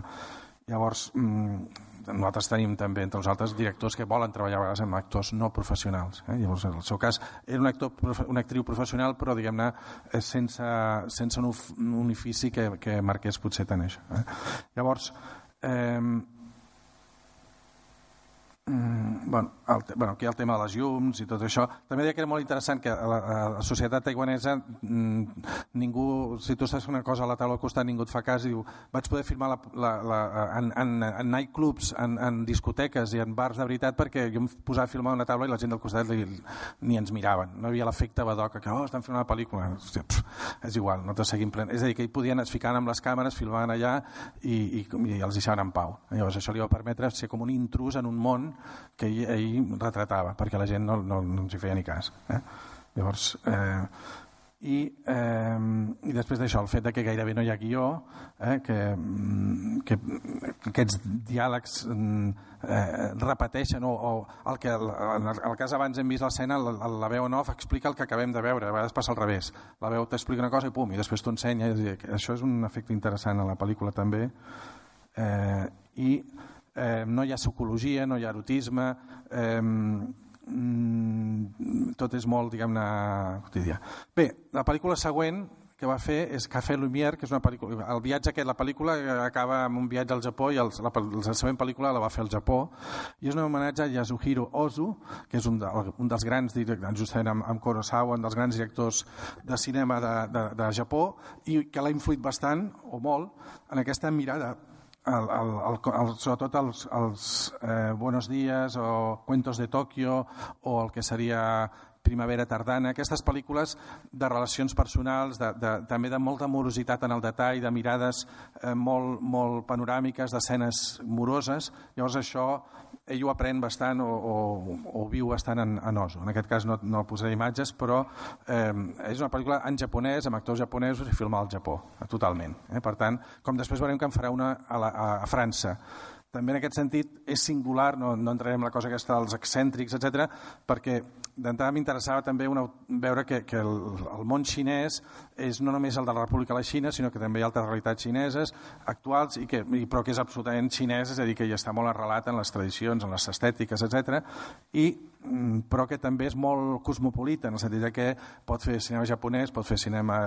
Llavors, mm, nosaltres tenim també, entre els altres, directors que volen treballar a vegades amb actors no professionals. Eh? Llavors, en el seu cas, era un actor, una actriu professional, però, diguem-ne, eh, sense, sense un, un unifici que, que marqués potser tant això. Eh? Llavors, eh, Mm, bueno, el, bueno, aquí el tema de les llums i tot això. També deia que era molt interessant que a la, a la societat taiwanesa mm, ningú, si tu fent una cosa a la taula al costat, ningú et fa cas i diu, vaig poder filmar la, la, la, en, en, en nightclubs, en, en discoteques i en bars de veritat perquè jo em posava a filmar una taula i la gent del costat li, ni ens miraven. No havia l'efecte badoca que, oh, estan fent una pel·lícula. Hòstia, pff, és igual, no te seguim plenent. És a dir, que hi podien, es ficaven amb les càmeres, filmaven allà i, i, i els deixaven en pau. Llavors això li va permetre ser com un intrus en un món que ell, ell retratava, perquè la gent no, no, no ens hi feia ni cas. Eh? Llavors, eh, i, eh, i després d'això, el fet de que gairebé no hi ha guió, eh, que, mm, que aquests diàlegs mm, eh, repeteixen, o, o el que en el, cas abans hem vist l'escena, la, la veu en off explica el que acabem de veure, a vegades passa al revés. La veu t'explica una cosa i pum, i després t'ho ensenya. Que això és un efecte interessant a la pel·lícula també. Eh, I eh, no hi ha psicologia, no hi ha erotisme, eh, tot és molt, diguem-ne, quotidià. Bé, la pel·lícula següent que va fer és Café Lumière, que és una pel·lícula... El viatge aquest, la pel·lícula eh, acaba amb un viatge al Japó i el, la, la següent pel·lícula la va fer al Japó i és un homenatge a Yasuhiro Ozu, que és un, de, un dels grans directors, justament amb, amb Kurosawa, un dels grans directors de cinema de, de, de Japó i que l'ha influït bastant, o molt, en aquesta mirada el, el, el, el, sobretot els, els eh, Buenos Días o Cuentos de Tòquio o el que seria Primavera tardana, aquestes pel·lícules de relacions personals, de, de, també de molta morositat en el detall, de mirades eh, molt, molt panoràmiques, d'escenes moroses. Llavors això ell ho aprèn bastant o, o, o viu bastant en, en Oso. En aquest cas no, no posaré imatges, però eh, és una pel·lícula en japonès, amb actors japonesos i filmada al Japó, totalment. Eh? Per tant, com després veurem que en farà una a, la, a, a França. També en aquest sentit és singular, no, no entrarem en la cosa aquesta dels excèntrics, etc, perquè d'entrada m'interessava també una, veure que, que el, el món xinès és no només el de la República de la Xina, sinó que també hi ha altres realitats xineses actuals, i que, i, però que és absolutament xinès, és a dir, que hi està molt arrelat en les tradicions, en les estètiques, etc. I però que també és molt cosmopolita, en el sentit que pot fer cinema japonès, pot fer cinema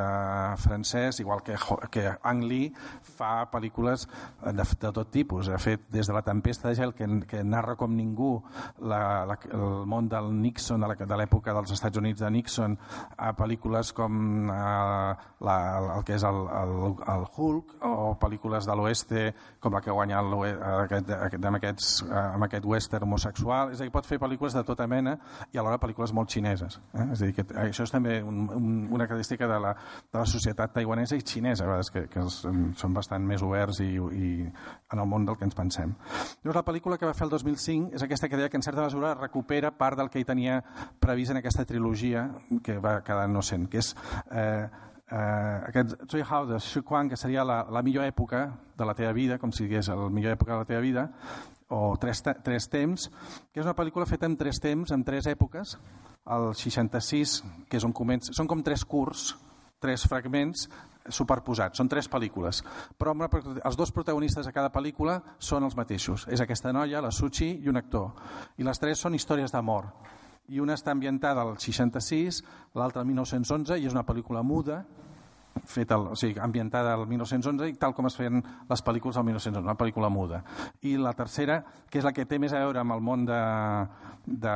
francès, igual que, que Ang Lee fa pel·lícules de, de tot tipus. Ha fet des de La tempesta de gel, que, que narra com ningú la, la, el món del Nixon, de l'època dels Estats Units de Nixon, a pel·lícules com eh, la, el que és el, el, el Hulk, o pel·lícules de l'oeste com la que guanya el, aquest, aquest, amb, aquests, amb aquest western homosexual. És a dir, pot fer pel·lícules de tota mena i alhora pel·lícules molt xineses. Eh? És a dir, que això és també un, un, una característica de la, de la societat taiwanesa i xinesa, a vegades, que, que els, són bastant més oberts i, i en el món del que ens pensem. Llavors, la pel·lícula que va fer el 2005 és aquesta que deia que en certa mesura recupera part del que ell tenia previst en aquesta trilogia que va quedar no sent, que és eh, eh, aquest Zui Hao de Xu Kuang, que seria la, la millor època de la teva vida, com si digués la millor època de la teva vida, o tres, tres temps, que és una pel·lícula feta en tres temps, en tres èpoques, el 66, que és on comença, són com tres curts, tres fragments superposats, són tres pel·lícules, però els dos protagonistes de cada pel·lícula són els mateixos, és aquesta noia, la Suchi i un actor, i les tres són històries d'amor, i una està ambientada al 66, l'altra al 1911 i és una pel·lícula muda feta, o sigui, ambientada al 1911 i tal com es feien les pel·lícules al 1911, una pel·lícula muda. I la tercera, que és la que té més a veure amb el món de, de,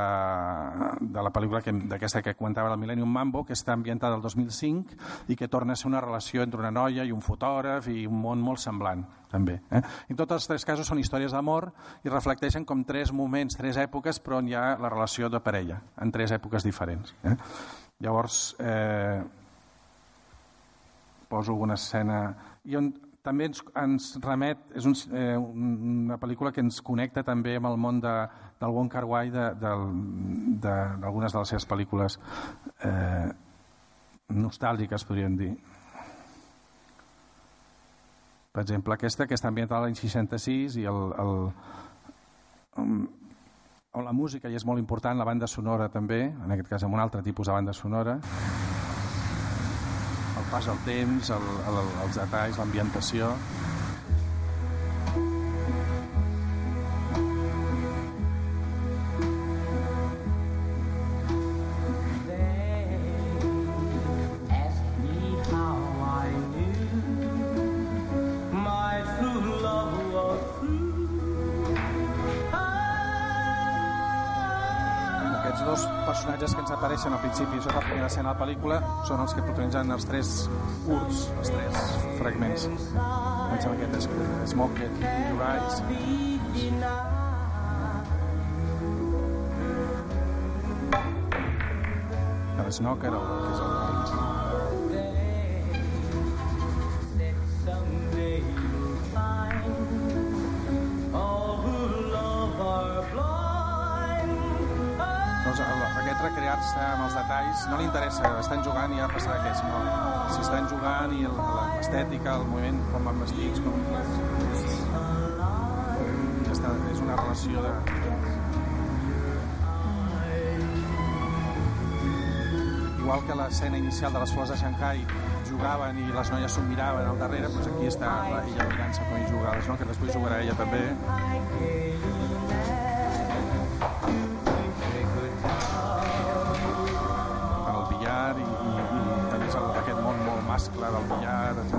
de la pel·lícula d'aquesta que, que comentava el Millennium Mambo, que està ambientada al 2005 i que torna a ser una relació entre una noia i un fotògraf i un món molt semblant, també. Eh? En tots els tres casos són històries d'amor i reflecteixen com tres moments, tres èpoques, però on hi ha la relació de parella, en tres èpoques diferents. Eh? Llavors, eh, poso una escena i on també ens, ens remet, és un, eh, una pel·lícula que ens connecta també amb el món de, del Wong Kar Wai d'algunes de, de, de les seves pel·lícules eh, nostàlgiques, podríem dir. Per exemple, aquesta que està ambientada l'any 66 i el, el, um, la música hi és molt important, la banda sonora també, en aquest cas amb un altre tipus de banda sonora, el pas del temps, el, el, els detalls, l'ambientació... escena de la pel·lícula, són els que protagonitzen els tres curts, els tres fragments. Em sembla que és Smoke It Your Eyes. El Snoker, el, que és el, detalls no li interessa, estan jugant i ja passarà què, sinó si estan jugant i el- l'estètica, el moviment, com van vestits, com... Ja està, és una relació de... Igual que l'escena inicial de les flors de Shanghai jugaven i les noies s'ho miraven al darrere, doncs aquí està la- ella mirant-se com ell juga, no? que després jugarà ella també. Mascle del billar, etc.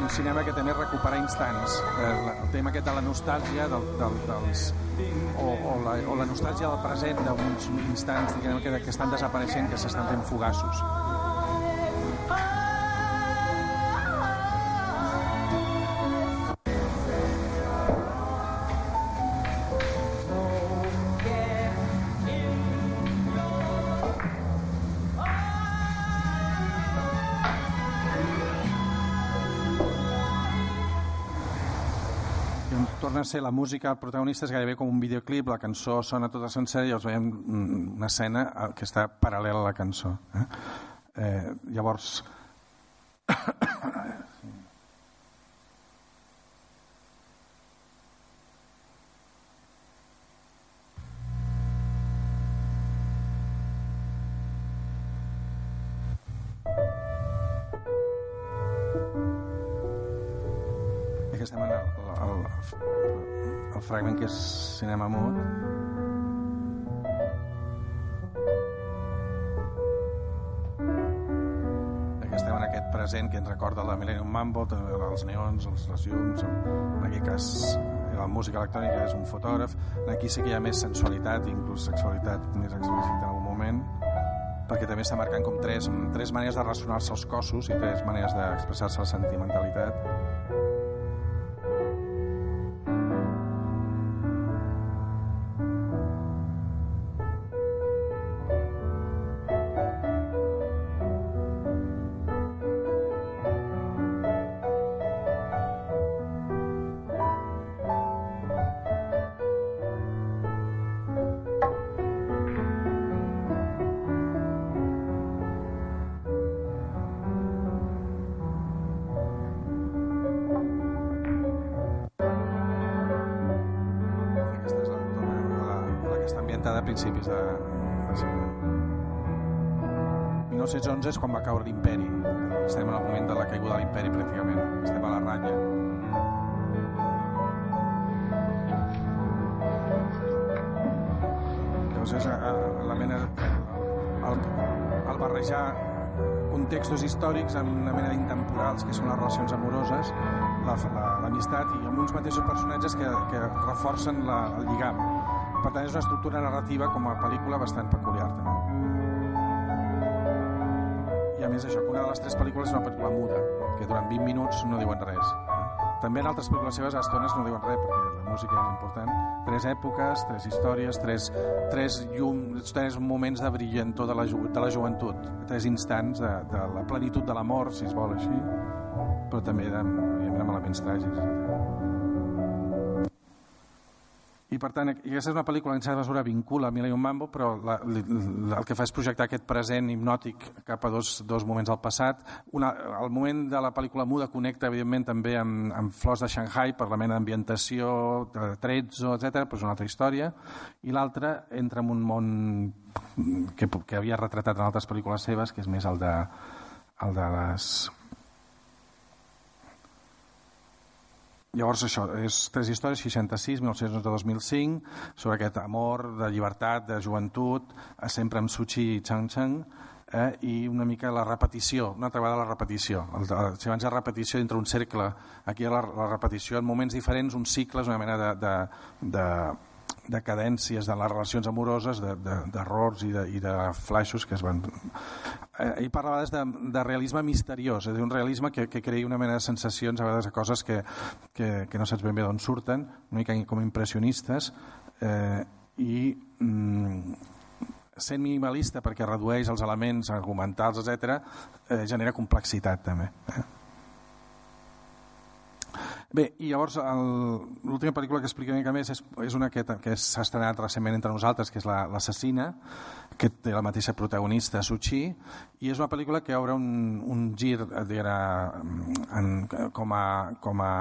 Un cinema que també recupera instants. Eh, el tema aquest de la nostàlgia del, del, dels, o, o, la, o la nostàlgia del present d'uns instants diguem, que, que estan desapareixent, que s'estan fent fugassos. Ser la música, protagonista és gairebé com un videoclip, la cançó sona tota sencera i els veiem mm, una escena eh, que està paral·lela a la cançó. Eh? Eh, llavors... fragment que és cinema mut. Aquí estem en aquest present que ens recorda la Millennium Mambo, els neons, els, les llums, en aquest cas la música electrònica és un fotògraf. Aquí sí que hi ha més sensualitat, inclús sexualitat més explícita en algun moment, perquè també està marcant com tres, tres maneres de relacionar-se als cossos i tres maneres d'expressar-se la sentimentalitat. Contextos històrics amb una mena d'intemporals, que són les relacions amoroses, l'amistat, la, l'amistat i amb uns mateixos personatges que, que reforcen la, el lligam. Per tant, és una estructura narrativa com a pel·lícula bastant peculiar, també. I a més això, una de les tres pel·lícules és una pel·lícula muda, que durant 20 minuts no diuen res. També en altres pel·lícules seves a estones no diuen res, perquè la música és important. Tres èpoques, tres històries, tres, tres, llum, tres moments de brillantor de la, ju de la joventut, tres instants de, de la plenitud de l'amor, si es vol així, però també de, evidentment, amb elements tràgics. I per tant, aquesta és una pel·lícula que en certa mesura vincula Millennium Mambo, però la, la, el que fa és projectar aquest present hipnòtic cap a dos, dos moments del passat. Una, el moment de la pel·lícula muda connecta, evidentment, també amb, amb Flors de Shanghai per la mena d'ambientació, trezzo, etc. però és una altra història. I l'altra entra en un món que, que havia retratat en altres pel·lícules seves, que és més el de, el de les Llavors, això, és tres històries, 66, 1911-2005, sobre aquest amor de llibertat, de joventut, sempre amb Suchi i Chang Chang, eh, i una mica la repetició, una altra vegada la repetició. El, el, si abans ha repetició dintre un cercle, aquí la, la repetició en moments diferents, uns cicles, una mena de, de, de, de cadències de les relacions amoroses, d'errors de, de, i, de, i de flaixos que es van... Eh, ell parlava de, de realisme misteriós, és a un realisme que, que creï una mena de sensacions a vegades de coses que, que, que no saps ben bé d'on surten, una mica com impressionistes, eh, i mm, sent minimalista perquè redueix els elements argumentals, etc, eh, genera complexitat també. Eh? Bé, i llavors l'última pel·lícula que explica una més és, és una que, que s'ha estrenat recentment entre nosaltres, que és L'Assassina, la, que té la mateixa protagonista, Suchi, i és una pel·lícula que obre un, un gir diguera, en, com a, com a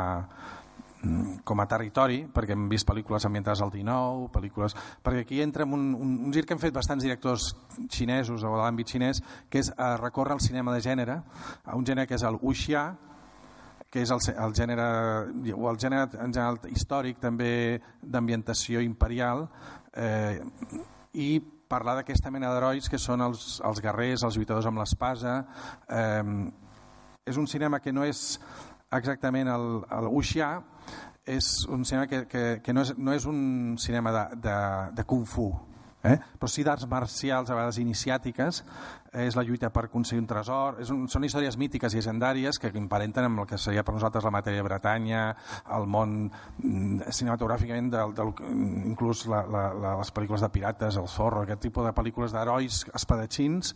com a territori, perquè hem vist pel·lícules ambientades al 19, pel·lícules... perquè aquí entra en un, un, un gir que han fet bastants directors xinesos o de l'àmbit xinès, que és a recórrer al cinema de gènere, a un gènere que és el wuxia, que és el, el gènere, o el gènere en general històric també d'ambientació imperial eh, i parlar d'aquesta mena d'herois que són els, els guerrers, els lluitadors amb l'espasa. Eh, és un cinema que no és exactament el, el wuxia, és un cinema que, que, que no, és, no és un cinema de, de, de kung fu, eh? però sí d'arts marcials a vegades iniciàtiques és la lluita per aconseguir un tresor és un, són històries mítiques i legendàries que emparenten amb el que seria per nosaltres la matèria de Bretanya el món mm, cinematogràficament del, del, inclús la, la, la, les pel·lícules de pirates, el zorro aquest tipus de pel·lícules d'herois espadatxins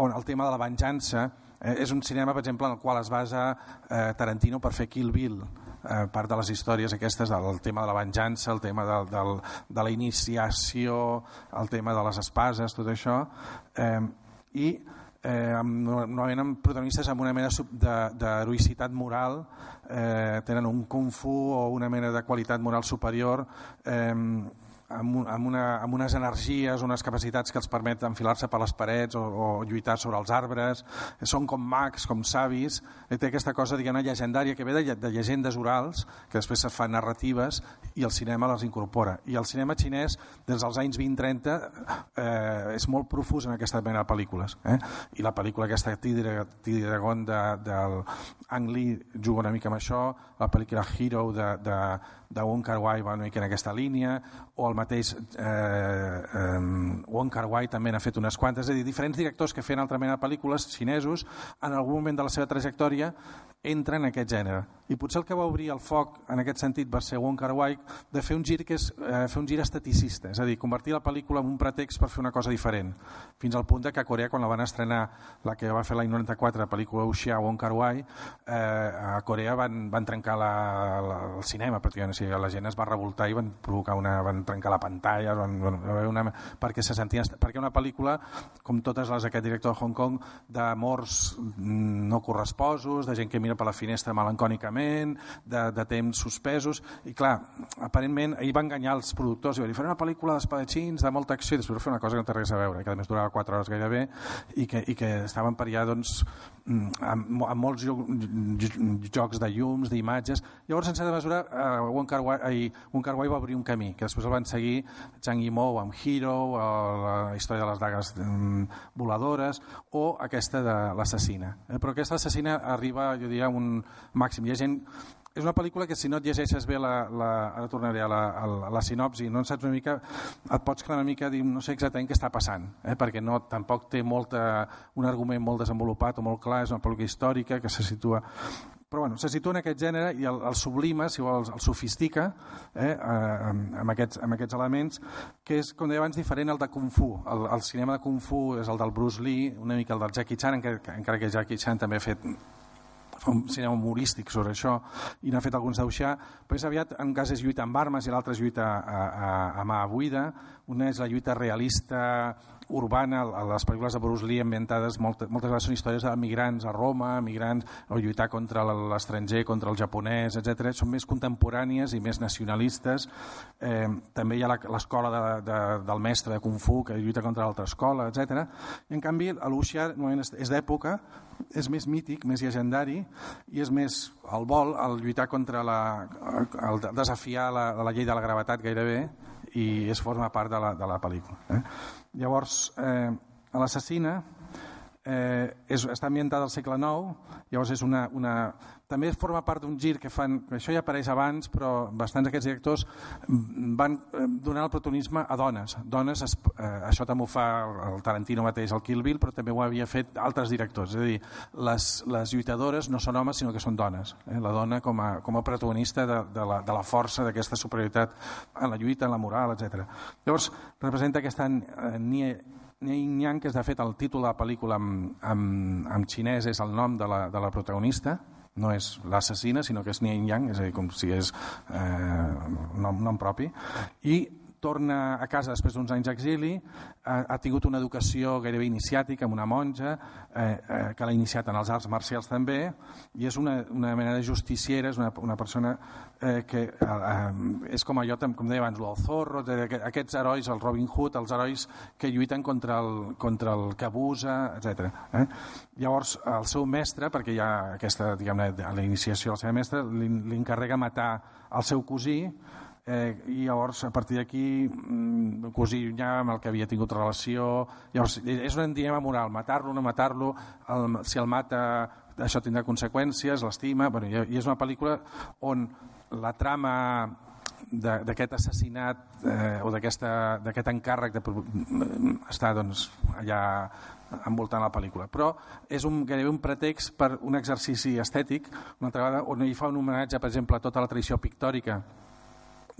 on el tema de la venjança eh, és un cinema, per exemple, en el qual es basa eh, Tarantino per fer Kill Bill eh, part de les històries aquestes del tema de la venjança, el tema del, del, de la iniciació, el tema de les espases, tot això, eh, i eh, amb, normalment amb protagonistes amb una mena d'heroïcitat moral, eh, tenen un kung fu o una mena de qualitat moral superior, eh, amb, amb, una, amb unes energies, unes capacitats que els permet enfilar-se per les parets o, o lluitar sobre els arbres, són com mags, com savis, i té aquesta cosa diguem llegendària que ve de, de llegendes orals, que després se fan narratives i el cinema les incorpora. I el cinema xinès, des dels anys 20-30, eh, és molt profús en aquesta mena de pel·lícules. Eh? I la pel·lícula aquesta Tigre, Tigre Dragon de, del Ang Lee juga una mica amb això, la pel·lícula Hero de, de, de Wong Kar Wai va una mica en aquesta línia, o el mateix eh, eh, Wong Kar Wai també n'ha fet unes quantes, és a dir, diferents directors que feien altra mena de pel·lícules xinesos, en algun moment de la seva trajectòria entra en aquest gènere. I potser el que va obrir el foc en aquest sentit va ser Wong Kar Wai de fer un gir que és eh, fer un gir esteticista, és a dir, convertir la pel·lícula en un pretext per fer una cosa diferent. Fins al punt de que a Corea, quan la van estrenar, la que va fer l'any 94, la pel·lícula Wuxia Wong Kar Wai, eh, a Corea van, van trencar la, la, el cinema, pràcticament. O sigui, la gent es va revoltar i van provocar una, van trencar la pantalla, van, van, una, perquè se sentien, perquè una pel·lícula, com totes les d'aquest director de Hong Kong, d'amors no corresposos, de gent que mira mira per la finestra melancònicament, de, de temps suspesos, i clar, aparentment ahir va enganyar els productors i va dir, faré una pel·lícula d'espadatxins, de molta acció, i després va fer una cosa que no té res a veure, que a més durava 4 hores gairebé, i que, i que estaven per allà doncs, mm, amb, amb molts jocs de llums, d'imatges. Llavors, en certa mesura, eh, Wong Kar Wai, Wong Kar Wai va obrir un camí, que després el van seguir Zhang Yimou amb Hero, o la història de les dagues mm, voladores, o aquesta de l'assassina. Eh, però aquesta assassina arriba, jo diria, ha un màxim. Hi ha gent és una pel·lícula que si no et llegeixes bé la, la, ara tornaré a la, a la, a la sinopsi no en saps una mica, et pots quedar una mica dir, no sé exactament què està passant eh? perquè no, tampoc té molta, un argument molt desenvolupat o molt clar, és una pel·lícula històrica que se situa però bueno, se situa en aquest gènere i el, el sublima, si vols, el sofistica eh, amb, amb, aquests, amb aquests elements, que és, com deia abans, diferent al de Kung Fu. El, el cinema de Kung Fu és el del Bruce Lee, una mica el del Jackie Chan, encara, encara que Jackie Chan també ha fet fa un cinema humorístic sobre això i n'ha fet alguns d'auxar, però és aviat en cas és lluita amb armes i l'altre és lluita a, a, a mà buida una és la lluita realista urbana, a les pel·lícules de Bruce Lee ambientades moltes, moltes vegades són històries d'emigrants a Roma, emigrants o lluitar contra l'estranger, contra el japonès, etc. Són més contemporànies i més nacionalistes. Eh, també hi ha l'escola de, de, del mestre de Kung Fu que lluita contra l'altra escola, etc. I en canvi, l'Uxia és d'època, és més mític, més llegendari i és més el vol, el lluitar contra la, el desafiar la, la llei de la gravetat gairebé i es forma part de la, de la pel·lícula. Eh? Llavors, eh, l'assassina eh, és, està ambientada al segle IX, llavors és una, una, també forma part d'un gir que fan, això ja apareix abans, però bastants d'aquests directors van eh, donar el protagonisme a dones. dones es, eh, això també ho fa el Tarantino mateix, el Kill Bill, però també ho havia fet altres directors. És a dir, les, les lluitadores no són homes, sinó que són dones. Eh? La dona com a, com a protagonista de, de, la, de la força, d'aquesta superioritat en la lluita, en la moral, etc. Llavors, representa aquesta eh, Nie Yin Yang, que és de fet el títol de la pel·lícula en, en, en xinès és el nom de la, de la protagonista, no és l'assassina, sinó que és Yin Yang, és a dir, com si és eh, nom, nom propi, i torna a casa després d'uns anys d'exili, ha, ha tingut una educació gairebé iniciàtica amb una monja, eh, eh, que l'ha iniciat en els arts marcials també, i és una, una mena de justiciera, és una, una persona eh, que eh, eh, és com allò, com deia abans, el Zorro, aquests herois, el Robin Hood, els herois que lluiten contra el, contra el que abusa, etc. Eh? Llavors, el seu mestre, perquè hi ha aquesta, diguem-ne, la iniciació del seu mestre, li, li encarrega matar el seu cosí, eh, i llavors a partir d'aquí mm, ja amb el que havia tingut relació llavors és un dilema moral, matar-lo no matar-lo si el mata això tindrà conseqüències, l'estima bueno, i és una pel·lícula on la trama d'aquest assassinat eh, o d'aquest encàrrec de, està doncs, allà envoltant la pel·lícula. Però és un, gairebé un pretext per un exercici estètic, una altra vegada, on hi fa un homenatge, per exemple, a tota la tradició pictòrica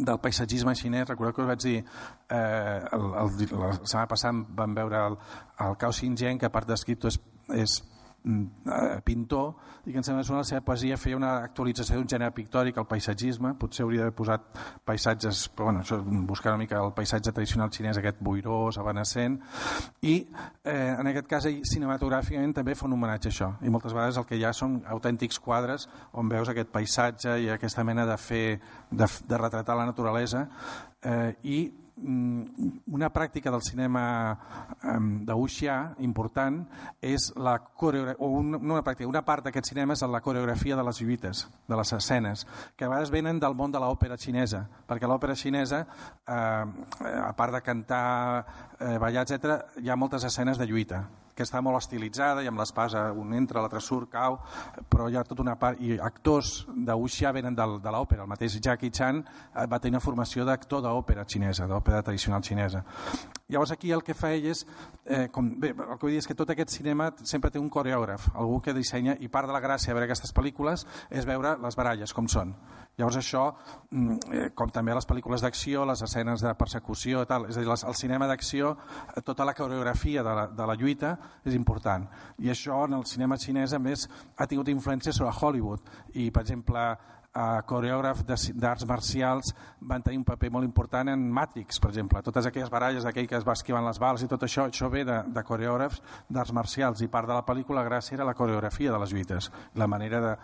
del paisatgisme xinès, recordo que us vaig dir eh, el, el, la setmana passada vam veure el, el Cao Xinjiang, que a part d'escriptor és, és pintor i que em sembla que la seva poesia feia una actualització d'un gènere pictòric, el paisatgisme, potser hauria d'haver posat paisatges, però bueno, això, buscar una mica el paisatge tradicional xinès, aquest boirós, evanescent, i eh, en aquest cas cinematogràficament també fa un homenatge a això, i moltes vegades el que hi ha són autèntics quadres on veus aquest paisatge i aquesta mena de fer, de, de retratar la naturalesa, eh, i Mm, una pràctica del cinema um, important és la coreografia, o una, no una pràctica, una part d'aquest cinema és la coreografia de les lluites, de les escenes, que a vegades venen del món de l'òpera xinesa, perquè l'òpera xinesa, eh, a part de cantar, eh, ballar, etc., hi ha moltes escenes de lluita que està molt estilitzada i amb l'espasa un entra, l'altre surt, cau, però hi ha tota una part... I actors de Wuxia venen del, de l'òpera. El mateix Jackie Chan eh, va tenir una formació d'actor d'òpera xinesa, d'òpera tradicional xinesa. Llavors aquí el que fa ell és... Eh, com, bé, el que vull dir és que tot aquest cinema sempre té un coreògraf, algú que dissenya, i part de la gràcia de veure aquestes pel·lícules és veure les baralles, com són. Llavors això, mm, eh, com també les pel·lícules d'acció, les escenes de persecució, tal, és a dir, el cinema d'acció, eh, tota la coreografia de la, de la lluita és important. I això en el cinema xinès, a més, ha tingut influència sobre Hollywood. I, per exemple, eh, coreògrafs d'arts marcials van tenir un paper molt important en Matrix, per exemple. Totes aquelles baralles d'aquell que es va esquivant les bales i tot això, això ve de, de coreògrafs d'arts marcials i part de la pel·lícula gràcia era la coreografia de les lluites, la manera de...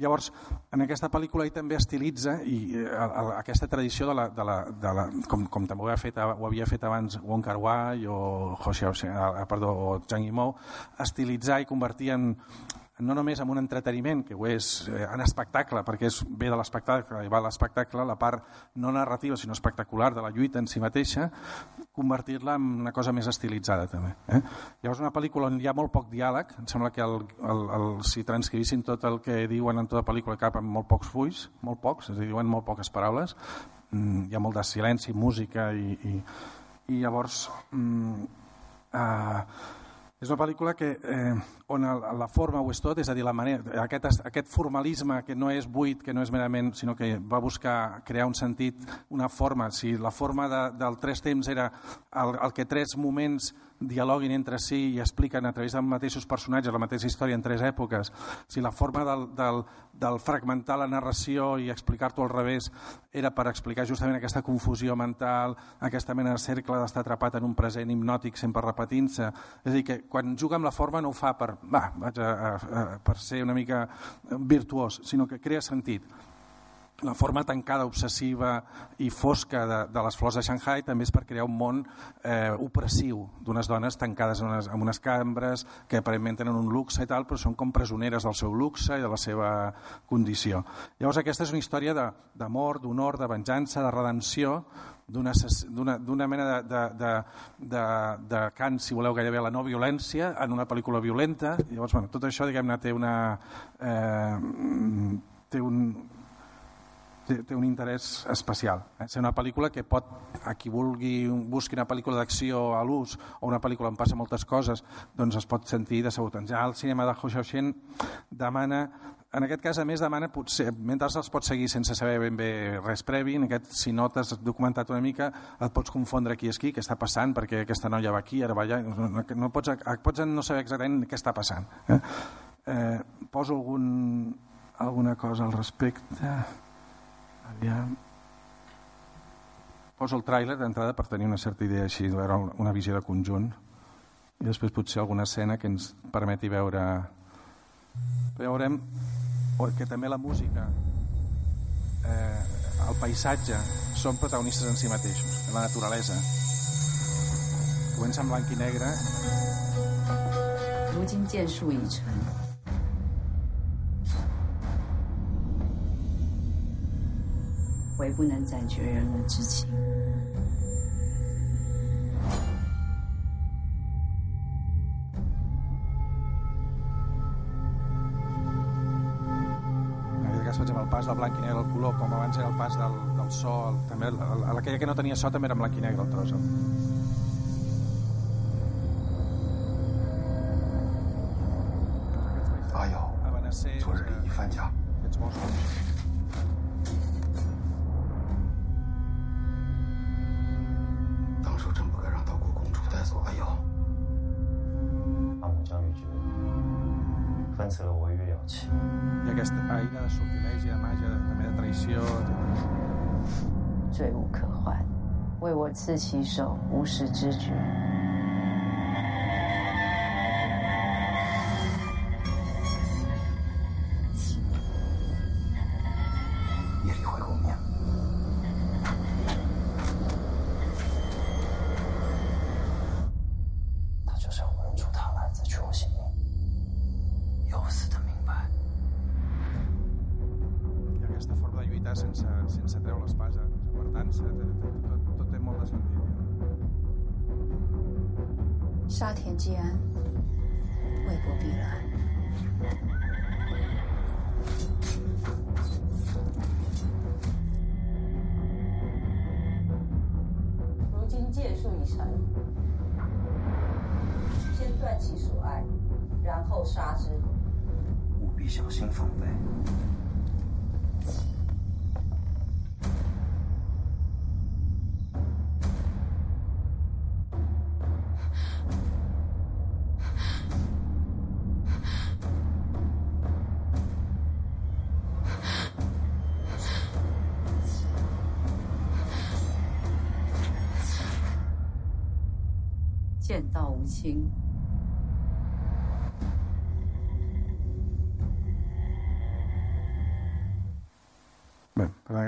Llavors, en aquesta pel·lícula ell també estilitza i eh, aquesta tradició de la, de la, de la, com, com també ho havia fet, ho havia fet abans Wong Kar Wai o, Xiao, eh, perdó, o Zhang Yimou, estilitzar i convertir en, no només amb un entreteniment, que ho és eh, en espectacle, perquè és bé de l'espectacle, i va l'espectacle, la part no narrativa, sinó espectacular de la lluita en si mateixa, convertir-la en una cosa més estilitzada també. Eh? Llavors una pel·lícula on hi ha molt poc diàleg, em sembla que el, el, el, si transcrivissin tot el que diuen en tota pel·lícula cap amb molt pocs fulls, molt pocs, és a dir, diuen molt poques paraules, mm, hi ha molt de silenci, música i, i, i llavors mm, eh, és una pel·lícula que, eh, on la forma ho és tot, és a dir, la manera, aquest, aquest formalisme que no és buit, que no és merament, sinó que va buscar crear un sentit, una forma. Si la forma de, del tres temps era el, el que tres moments dialoguin entre si i expliquen a través dels mateixos personatges la mateixa història en tres èpoques, si la forma del, del, del fragmentar la narració i explicar-t'ho al revés era per explicar justament aquesta confusió mental, aquesta mena de cercle d'estar atrapat en un present hipnòtic sempre repetint-se. És a dir, que quan juga amb la forma no ho fa per, va, vaig a, a, a, per ser una mica virtuós, sinó que crea sentit la forma tancada, obsessiva i fosca de, de les flors de Shanghai també és per crear un món eh, opressiu d'unes dones tancades en unes, en unes cambres que aparentment tenen un luxe i tal, però són com presoneres del seu luxe i de la seva condició. Llavors aquesta és una història d'amor, d'honor, de venjança, de redempció, d'una mena de, de, de, de, de cant, si voleu, gairebé la no violència en una pel·lícula violenta. Llavors, bueno, tot això, diguem-ne, té una... Eh, té un, té, té un interès especial. Eh? Ser una pel·lícula que pot, a qui vulgui busqui una pel·lícula d'acció a l'ús o una pel·lícula on passa moltes coses, doncs es pot sentir decebut. Ja el cinema de Ho Xiaoxian demana en aquest cas, a més, demana, potser, mentre els pots seguir sense saber ben bé res previ, en aquest, si no t'has documentat una mica, et pots confondre qui és qui, què està passant, perquè aquesta noia va aquí, ara va allà, no, no pots, pots no saber exactament què està passant. Eh? Eh, poso algun, alguna cosa al respecte... Aviam. Poso el tràiler d'entrada per tenir una certa idea així, veure una visió de conjunt i després potser alguna escena que ens permeti veure veurem que també la música eh, el paisatge són protagonistes en si mateixos la naturalesa comença en blanc i negre 如今剑术已成 唯不能斩绝人伦之情。per exemple, el pas del blanc i negre al color, com abans era el pas del, del so, el, també el, el, aquella que no tenia so també era en blanc i negre el tros. Ah, 昨日李一番家。 刺其手，无时之觉。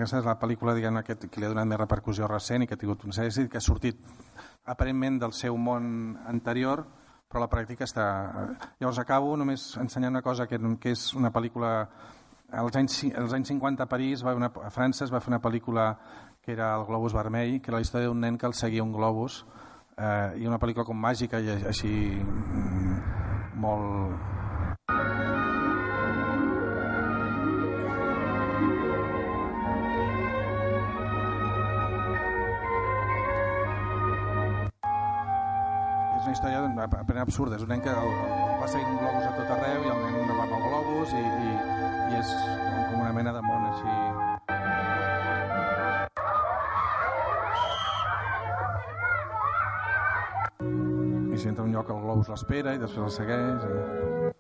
Aquesta és la pel·lícula diguem que, que li ha donat més repercussió recent i que ha tingut un èxit, que ha sortit aparentment del seu món anterior, però la pràctica està... Llavors acabo només ensenyant una cosa que, que és una pel·lícula... Als anys, als anys 50 a París, va una, a França es va fer una pel·lícula que era el Globus Vermell, que era la història d'un nen que el seguia un globus eh, i una pel·lícula com màgica i així mm, molt és una història ben absurda. És un nen que el, va seguint un globus a tot arreu i el nen va pel globus i, i, i és com una mena de món així lloc el globus l'espera i després el segueix. I...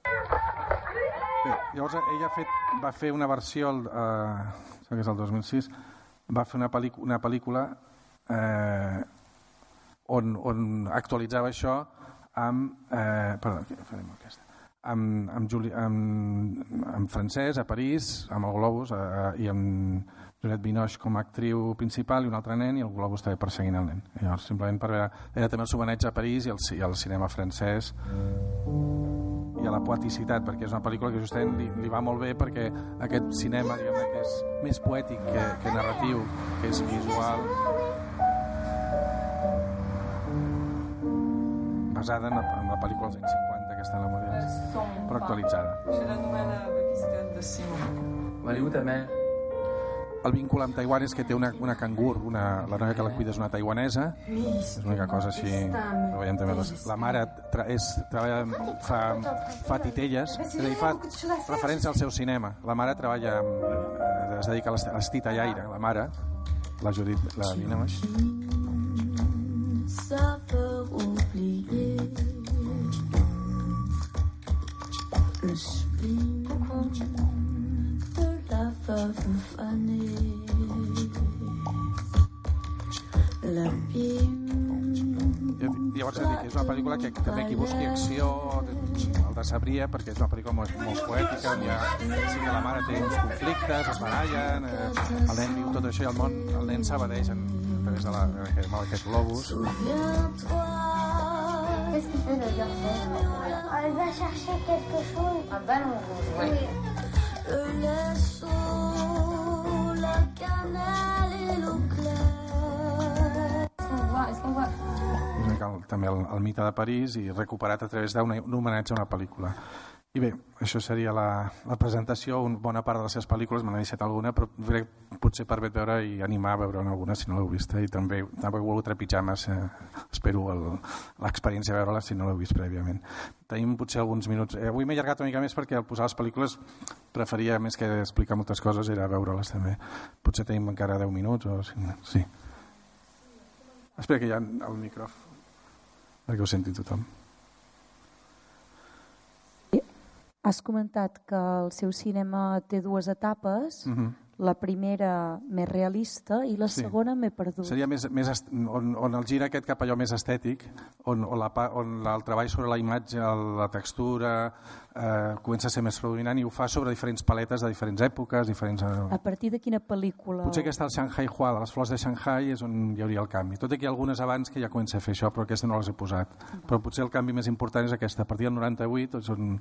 Bé, llavors ella fet, va fer una versió, el, eh, que és el 2006, va fer una, una pel·lícula eh, on, on actualitzava això amb... Eh, perdó, farem aquesta amb, amb, Juli, amb, amb francès a París, amb el Globus eh, i amb Juliette Binoche com a actriu principal i un altre nen i el Globus també perseguint el nen. I llavors, simplement per veure, era també el sobeneig a París i el, i el cinema francès i a la poeticitat, perquè és una pel·lícula que justament li, li va molt bé perquè aquest cinema diguem que és més poètic que, que narratiu, que és visual basada en la, en la pel·lícula dels anys 50 aquesta la Moria, però actualitzada. La pakistanaise de Simon. M'arribo també. El vincle amb Taiwan és que té una, una cangur, una, la noia que la cuida és una taiwanesa, és l'única cosa així. Que veiem també. Les, la mare tra, és, treballa, fa, fa titelles, és a dir, fa referència al seu cinema. La mare treballa, amb, eh, es dedica a l'estitallaire, la mare, la Judit, la Lina Maix. Le la veuve fanée. Llavors, és una pel·lícula que també qui busqui acció el de sabria, perquè és una pel·lícula molt, molt poètica, on hi ha, sí que la mare té uns conflictes, es barallen, eh, el nen viu tot això i el món, el nen s'abadeix a través de la, aquest, aquest globus. Qu'est-ce qu'il fait le garçon Elle va chercher quelque chose. Un ballon rouge, oui. És el, també el, el mite de París i recuperat a través d'un homenatge a una pel·lícula. I bé, això seria la, la presentació, una bona part de les seves pel·lícules, me n'he deixat alguna, però crec, potser permet veure i animar a veure alguna si no l'heu vista i també també he volgut trepitjar massa, espero l'experiència de veure-la si no l'heu vist prèviament. Tenim potser alguns minuts, eh, avui m'he allargat una mica més perquè al posar les pel·lícules preferia més que explicar moltes coses era veure-les també. Potser tenim encara 10 minuts o sí. Espera que hi ha el micròfon perquè ho senti tothom. Has comentat que el seu cinema té dues etapes, Mm -hmm. la primera més realista i la Sí. segona m'he perdut. Seria més, més on, on el gira aquest cap allò més estètic, on, on, la, on el treball sobre la imatge, la textura, eh, comença a ser més predominant i ho fa sobre diferents paletes de diferents èpoques, diferents... Eh, A partir de quina pel·lícula? Potser aquesta, el Shanghai Hua, de les flors de Shanghai, és on hi hauria el canvi. Tot i que hi ha algunes abans que ja comença a fer això, però aquesta no les he posat. Però potser el canvi més important és aquesta. A partir del 98, és on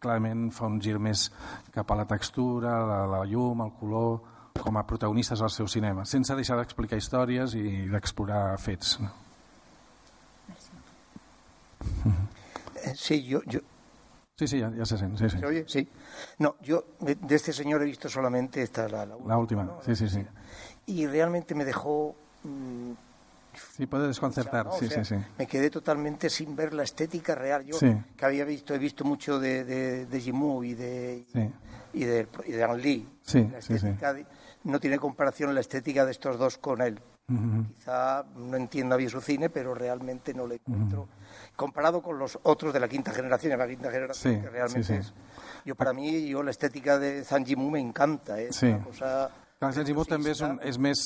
clarament fa un gir més cap a la textura, la, la llum, el color, com a protagonistes del seu cinema, sense deixar d'explicar històries i d'explorar fets. no? Eh, Sí, yo, yo, Sí, sí, ya, ya se sent, sí, sí. ¿Se oye? Sí. No, yo de este señor he visto solamente esta, la, la La última, sí, sí, sí. y realmente me dejó... mm, Sí, puede desconcertar, sí, sea, sí, sí. Me quedé totalmente sin ver la estética real. Yo Sí. que había visto, he visto mucho de, de, de Jimou y de, Sí. y de, y de Ang Lee. Sí, La sí, sí. estética de- no tiene comparación la estética de estos dos con él. Quizá no entienda bien su cine, pero realmente no le encuentro. Comparado con los otros de la quinta generación, la quinta generación Sí, que realmente sí, sí. es. Yo, para mí, yo la estética de Zhang Yimou me encanta. ¿eh? Sí. una cosa. Clar, el Zimú també és, un, és més,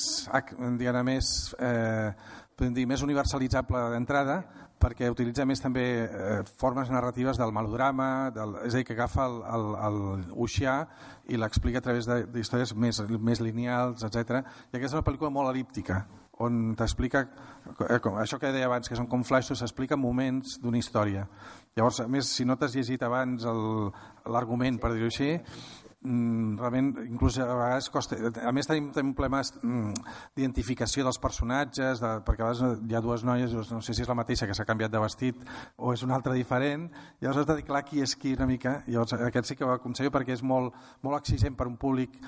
diguem més, eh, podem dir, més universalitzable d'entrada perquè utilitza més també eh, formes narratives del melodrama, del, és a dir, que agafa el, el, el Uxià i l'explica a través de- d'històries més, més lineals, etc. I aquesta és una pel·lícula molt elíptica, on t'explica, eh, això que deia abans, que són com flaixos, s'explica moments d'una història. Llavors, a més, si no t'has llegit abans l'argument, per dir-ho així, mm, realment inclús a vegades costa. A més tenim, tenim problemes mm, d'identificació dels personatges de, perquè a vegades hi ha dues noies no sé si és la mateixa que s'ha canviat de vestit o és una altra diferent. Llavors has de dir clar qui és qui una mica? Llavors aquest sí que ho aconsello perquè és molt, molt exigent per un públic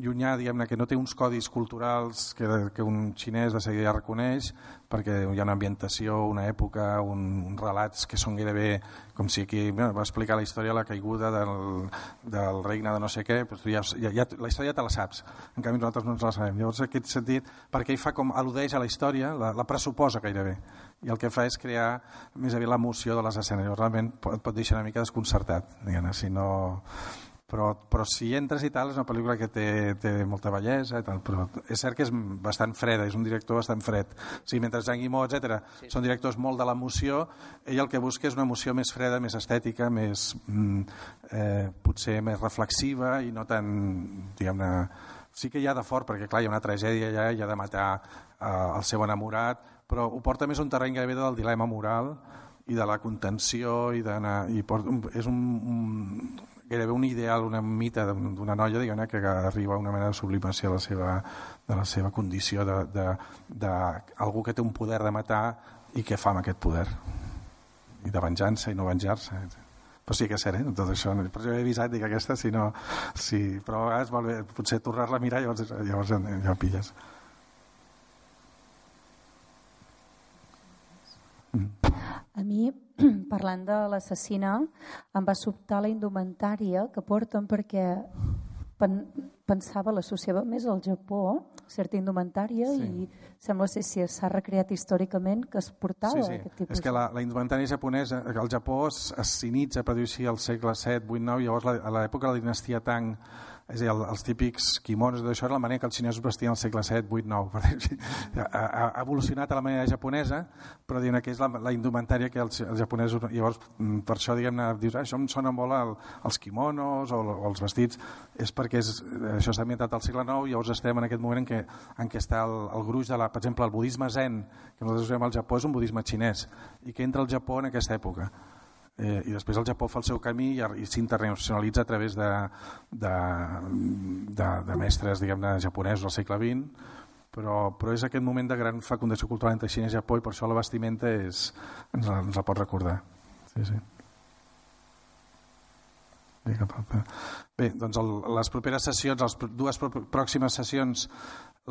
llunyà diguem-ne que no té uns codis culturals que, que un xinès de seguida ja reconeix perquè hi ha una ambientació, una època, un, uns relats que són gairebé com si aquí bueno, va explicar la història de la caiguda del, del regne de no sé què, doncs ja, ja, ja, la història te la saps, en canvi nosaltres no ens la sabem. Llavors, en aquest sentit, perquè ell fa com al·ludeix a la història, la, la pressuposa gairebé, i el que fa és crear més aviat l'emoció de les escenes. Llavors, realment pot, pot deixar una mica desconcertat, diguem si no però, però si entres i tal és una pel·lícula que té, té molta bellesa i tal, però és cert que és bastant freda és un director bastant fred o sigui, mentre Jean Guimau, etc sí. són directors molt de l'emoció ell el que busca és una emoció més freda, més estètica més, mm, eh, potser més reflexiva i no tan diguem-ne sí que hi ha de fort perquè clar, hi ha una tragèdia allà i ha de matar eh, el seu enamorat però ho porta més un terreny gairebé del dilema moral i de la contenció i, i porta, és un, un gairebé un ideal, una mita d'una noia diguem que arriba a una mena de sublimació de la seva, de la seva condició d'algú que té un poder de matar i què fa amb aquest poder. I de venjança i no venjar-se. Però sí que és cert, eh? tot això. Per això he avisat, dic aquesta, si no si, però a vegades vol bé, potser tornar-la a mirar llavors, llavors ja, ja pilles. A mi, parlant de l'assassina, em va sobtar la indumentària que porten perquè pen, pensava, l'associava més al Japó, certa indumentària, sí. i sembla ser si s'ha recreat històricament que es portava sí, sí. aquest tipus. És que la, la indumentària japonesa, al Japó es, es s'initza per dir-ho al segle 7, 8, 9, llavors la, a l'època de la dinastia Tang és dir, els típics quimonos d'això era la manera que els xinesos vestien al segle 7, 8, 9 ha, ha evolucionat a la manera japonesa però diguem que és la, la indumentària que els, els japonesos llavors mm, per això diguem-ne dius, ah, això em sona molt al, als quimonos o, o els vestits. És perquè és, això s'ha ambientat al segle 9 i llavors estem en aquest moment en què, en què està el, el gruix de la, per exemple el budisme zen que nosaltres usem al Japó és un budisme xinès i que entra al Japó en aquesta època eh, i després el Japó fa el seu camí i, i s'internacionalitza a través de, de, de, de mestres diguem-ne japonesos al segle XX però, però és aquest moment de gran fecundació cultural entre Xina i Japó i per això la vestimenta és, ens, la, ens la pot recordar. Sí, sí. Bé, doncs el, les properes sessions, les dues pròximes sessions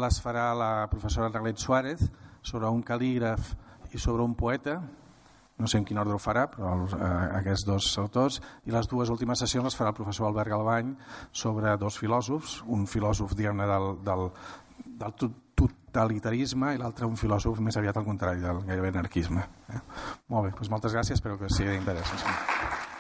les farà la professora Arlet Suárez sobre un cal·lígraf i sobre un poeta no sé en quin ordre ho farà, però els, eh, aquests dos autors, i les dues últimes sessions les farà el professor Albert Galbany sobre dos filòsofs, un filòsof diguem-ne del, del, del totalitarisme i l'altre un filòsof més aviat al contrari, del gairebé anarquisme. Eh? Molt bé, doncs moltes gràcies, espero que sigui d'interès.